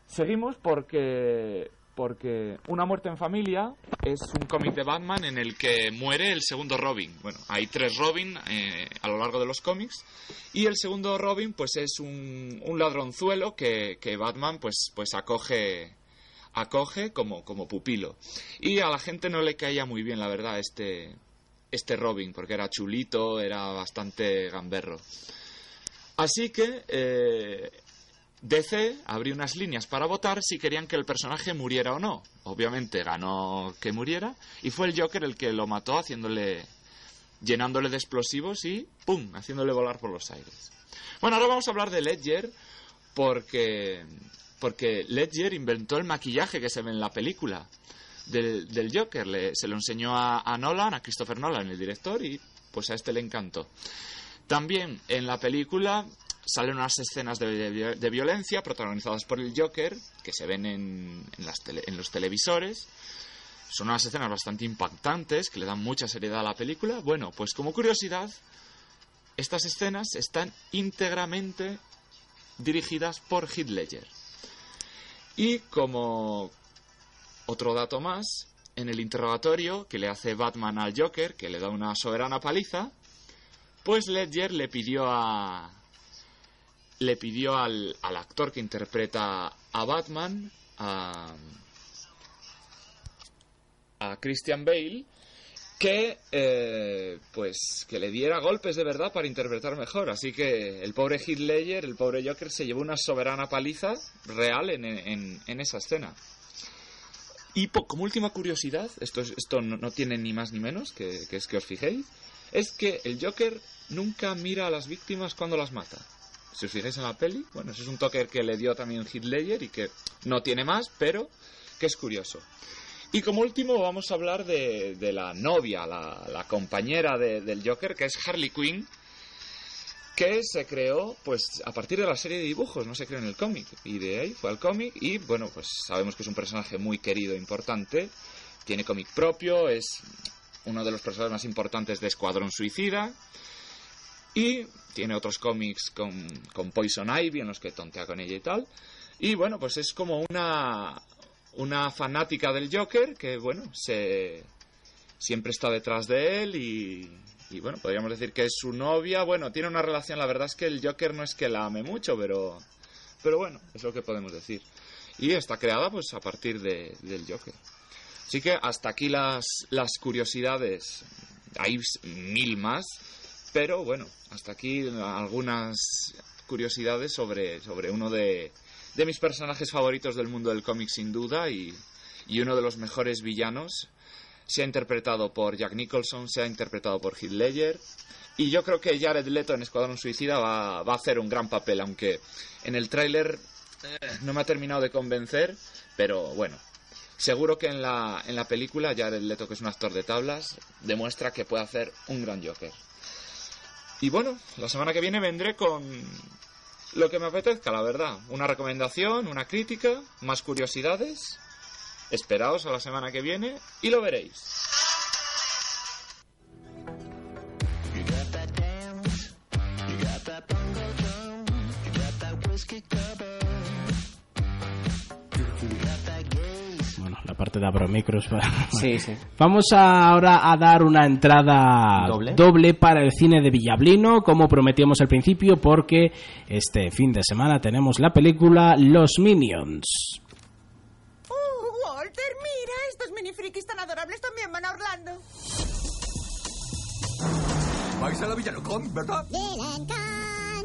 L: Seguimos porque porque Una muerte en familia es un cómic de Batman en el que muere el segundo Robin. Bueno, hay tres Robin eh, a lo largo de los cómics y el segundo Robin pues es un, un ladronzuelo que, Batman pues pues acoge acoge como como pupilo y a la gente no le caía muy bien la verdad este este Robin porque era chulito era bastante gamberro así que eh, DC abrió unas líneas para votar si querían que el personaje muriera o no. Obviamente ganó que muriera y fue el Joker el que lo mató haciéndole llenándole de explosivos y pum, haciéndole volar por los aires. Bueno, ahora vamos a hablar de Ledger porque porque Ledger inventó el maquillaje que se ve en la película del, Joker. Le- se lo enseñó a, a Nolan, a Christopher Nolan, el director, y pues a este le encantó. También en la película salen unas escenas de, violencia protagonizadas por el Joker, que se ven en, en en los televisores. Son unas escenas bastante impactantes, que le dan mucha seriedad a la película. Bueno, pues como curiosidad, estas escenas están íntegramente dirigidas por Heath Ledger. Y como otro dato más, en el interrogatorio que le hace Batman al Joker, que le da una soberana paliza, pues Ledger le pidió a le pidió al, al actor que interpreta a Batman, a, a Christian Bale, que eh, pues que le diera golpes de verdad para interpretar mejor. Así que el pobre Ledger, el pobre Joker, se llevó una soberana paliza real en, en- en esa escena. Y po- como última curiosidad, esto, es- esto no, no tiene ni más ni menos que, que es que os fijéis, es que el Joker nunca mira a las víctimas cuando las mata. Si os fijáis en la peli, bueno, ese es un toque que le dio también Heath Ledger y que no tiene más, pero que es curioso. Y como último vamos a hablar de, de la novia, la, la compañera de- del Joker, que es Harley Quinn, que se creó pues a partir de la serie de dibujos, no se creó en el cómic. Y de ahí fue al cómic y bueno, pues sabemos que es un personaje muy querido e importante, tiene cómic propio, es uno de los personajes más importantes de Escuadrón Suicida y tiene otros cómics con, con Poison Ivy en los que tontea con ella y tal. Y bueno, pues es como una, una fanática del Joker que bueno, se siempre está detrás de él y, y, bueno, podríamos decir que es su novia. Bueno, tiene una relación, la verdad es que el Joker no es que la ame mucho, pero, pero bueno, es lo que podemos decir. Y está creada pues a partir de- del Joker. Así que hasta aquí las, las curiosidades. Hay mil más, pero bueno, hasta aquí algunas curiosidades sobre, sobre uno de, de mis personajes favoritos del mundo del cómic sin duda y, y uno de los mejores villanos. Se ha interpretado por Jack Nicholson, se ha interpretado por Heath Ledger. Y yo creo que Jared Leto en Escuadrón Suicida va, va a hacer un gran papel, aunque en el tráiler no me ha terminado de convencer, pero bueno, seguro que en la, en la película Jared Leto, que es un actor de tablas, demuestra que puede hacer un gran Joker. Y bueno, la semana que viene vendré con lo que me apetezca, la verdad. Una recomendación, una crítica, más curiosidades. Esperaos a la semana que viene y lo veréis.
I: Gay *laughs*
B: Bueno, la parte de Abromicros.
D: Sí, sí.
B: Vamos a- ahora a dar una entrada
D: ¿Doble?
B: para el cine de Villablino, como prometíamos al principio, porque este fin de semana tenemos la película Los Minions.
N: Oh, Walter, mira, estos mini frikis tan adorables también van a Orlando.
O: Vais a la Villalocón, ¿verdad?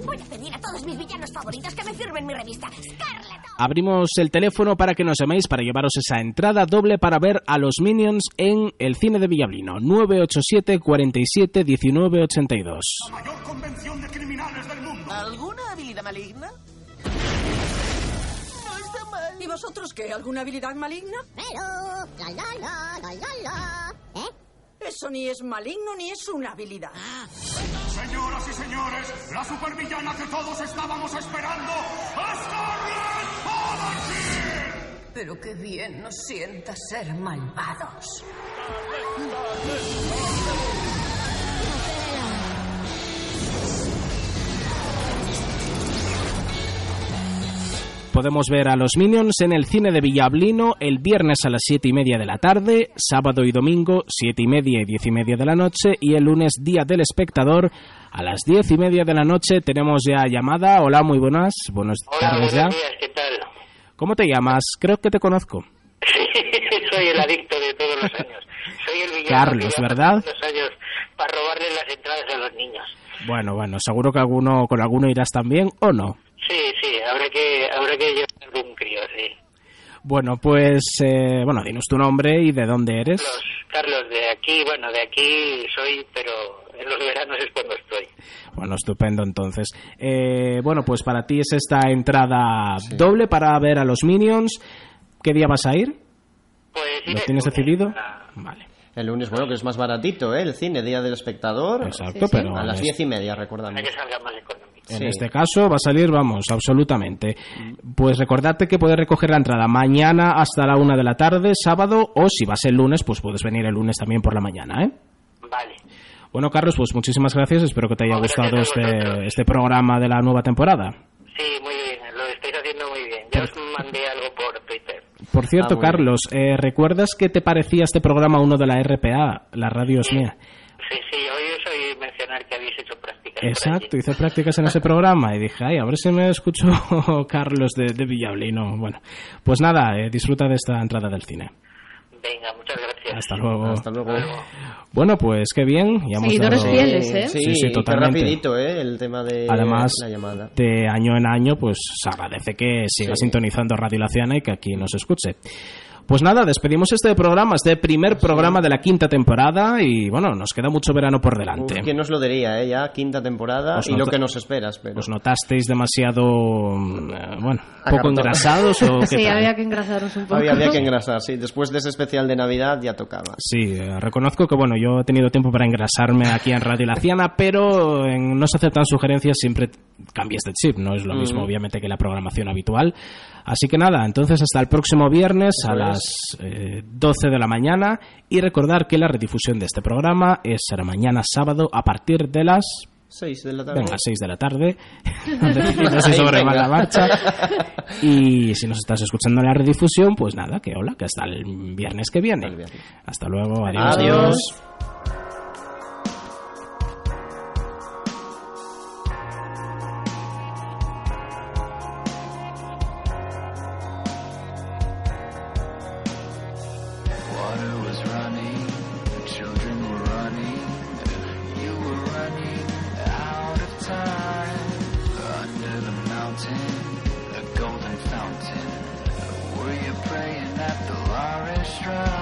N: Voy a pedir a todos mis villanos favoritos que me firmen mi revista. Scarlett.
B: Abrimos el teléfono para que nos llaméis para llevaros esa entrada doble para ver a los Minions en el cine de Villablino. 987 47 19 82.
O: Mayor convención de criminales del mundo.
N: ¿Alguna habilidad maligna? No está mal. ¿Y vosotros qué? ¿Alguna habilidad maligna?
P: Pero, la la la, la la la. ¿Eh?
N: Eso ni es maligno ni es una habilidad.
O: Señoras y señores, la supervillana que todos estábamos esperando, Scarlet.
N: Pero qué bien nos sienta ser malvados.
B: Podemos ver a los Minions en el cine de Villablino el viernes a las 7 y media de la tarde, sábado y domingo 7 y media y 10 y media de la noche y el lunes Día del Espectador a las 10 y media de la noche tenemos ya llamada. Hola, muy buenas. Buenas tardes ya.
Q: Días, ¿qué tal?
B: ¿Cómo te llamas? Creo que te conozco. *laughs*
Q: Soy el adicto de todos los años. Soy el villano
B: Carlos, ¿verdad?
Q: todos los años para robarle las entradas a los niños.
B: Bueno, bueno, seguro que alguno con alguno irás también o no.
Q: Sí, sí, habrá que, habrá que llevar algún crío, sí.
B: Bueno, pues, eh, bueno, dinos tu nombre y de dónde eres.
Q: Carlos, de aquí, bueno, de aquí soy, pero en los veranos es cuando estoy.
B: Bueno, estupendo entonces. Eh, bueno, pues para ti es esta entrada doble para ver a los Minions. ¿Qué día vas a ir?
Q: Pues
B: ¿Lo tienes decidido? Vale.
D: El lunes, bueno, que es más baratito, ¿eh? El cine, Día del Espectador.
B: Exacto, pero
D: A las diez y media, recordamos.
Q: Que salga más económico.
B: En
D: Sí.
B: este caso va a salir, vamos, absolutamente. Pues recordarte que puedes recoger la entrada mañana hasta la una de la tarde, sábado, o si vas el lunes, pues puedes venir el lunes también por la mañana, ¿eh?
Q: Vale.
B: Bueno, Carlos, pues muchísimas gracias. Espero que te haya gustado este, este programa de la nueva temporada.
Q: Sí, muy bien, lo estáis haciendo muy bien. Ya os mandé algo por Twitter.
B: Por cierto,
Q: Ah.
B: Carlos, eh, ¿recuerdas qué te parecía este programa uno de la RPA? La radio es mía.
Q: Sí, sí, hoy os oí mencionar que habéis hecho prácticas.
B: Exacto, hice prácticas en ese programa y dije, ay, a ver si me escucho *laughs* Carlos de, de Villablino. Bueno, pues nada, eh, disfruta de esta entrada del cine.
Q: Venga, muchas gracias.
B: Hasta luego.
D: Hasta luego.
B: Bueno, pues qué bien. Ya hemos
C: Seguidores
B: dado-
C: fieles, ¿eh?
D: Sí,
B: Sí, sí, totalmente.
D: rapidito, ¿eh? El tema de
B: Además,
D: la llamada.
B: de año en año, pues se agradece que siga
D: Sí.
B: sintonizando Radio Laciana y que aquí nos escuche. Pues nada, despedimos este programa, este primer programa de la quinta temporada y bueno, nos queda mucho verano por delante.
D: Uf, ¿Quién nos lo diría, eh? Ya quinta temporada
B: Os
D: y lo que nos espera, espero.
B: ¿Os notasteis demasiado, mm, eh, bueno, poco engrasados o *laughs* qué
C: Sí,
B: tal?
C: había que engrasarnos un poco.
D: Había, había que engrasar, sí. Después de ese especial de Navidad ya tocaba.
B: Sí, eh, reconozco que bueno, yo he tenido tiempo para engrasarme aquí en Radio Laciana, *laughs* pero en No se aceptan sugerencias siempre cambias de chip, no es lo mismo
D: Mm.
B: obviamente que la programación habitual. Así que nada, entonces hasta el próximo viernes a las eh, 12 de la mañana y recordar que la redifusión de este programa es será mañana sábado a partir de las
D: Seis de la tarde.
B: Venga, 6 de la tarde. *laughs* no sé sobre la marcha. *laughs* Y si nos estás escuchando en la redifusión, pues nada, que hola, que hasta el viernes que viene. Hasta luego, adiós.
D: Adiós.
I: A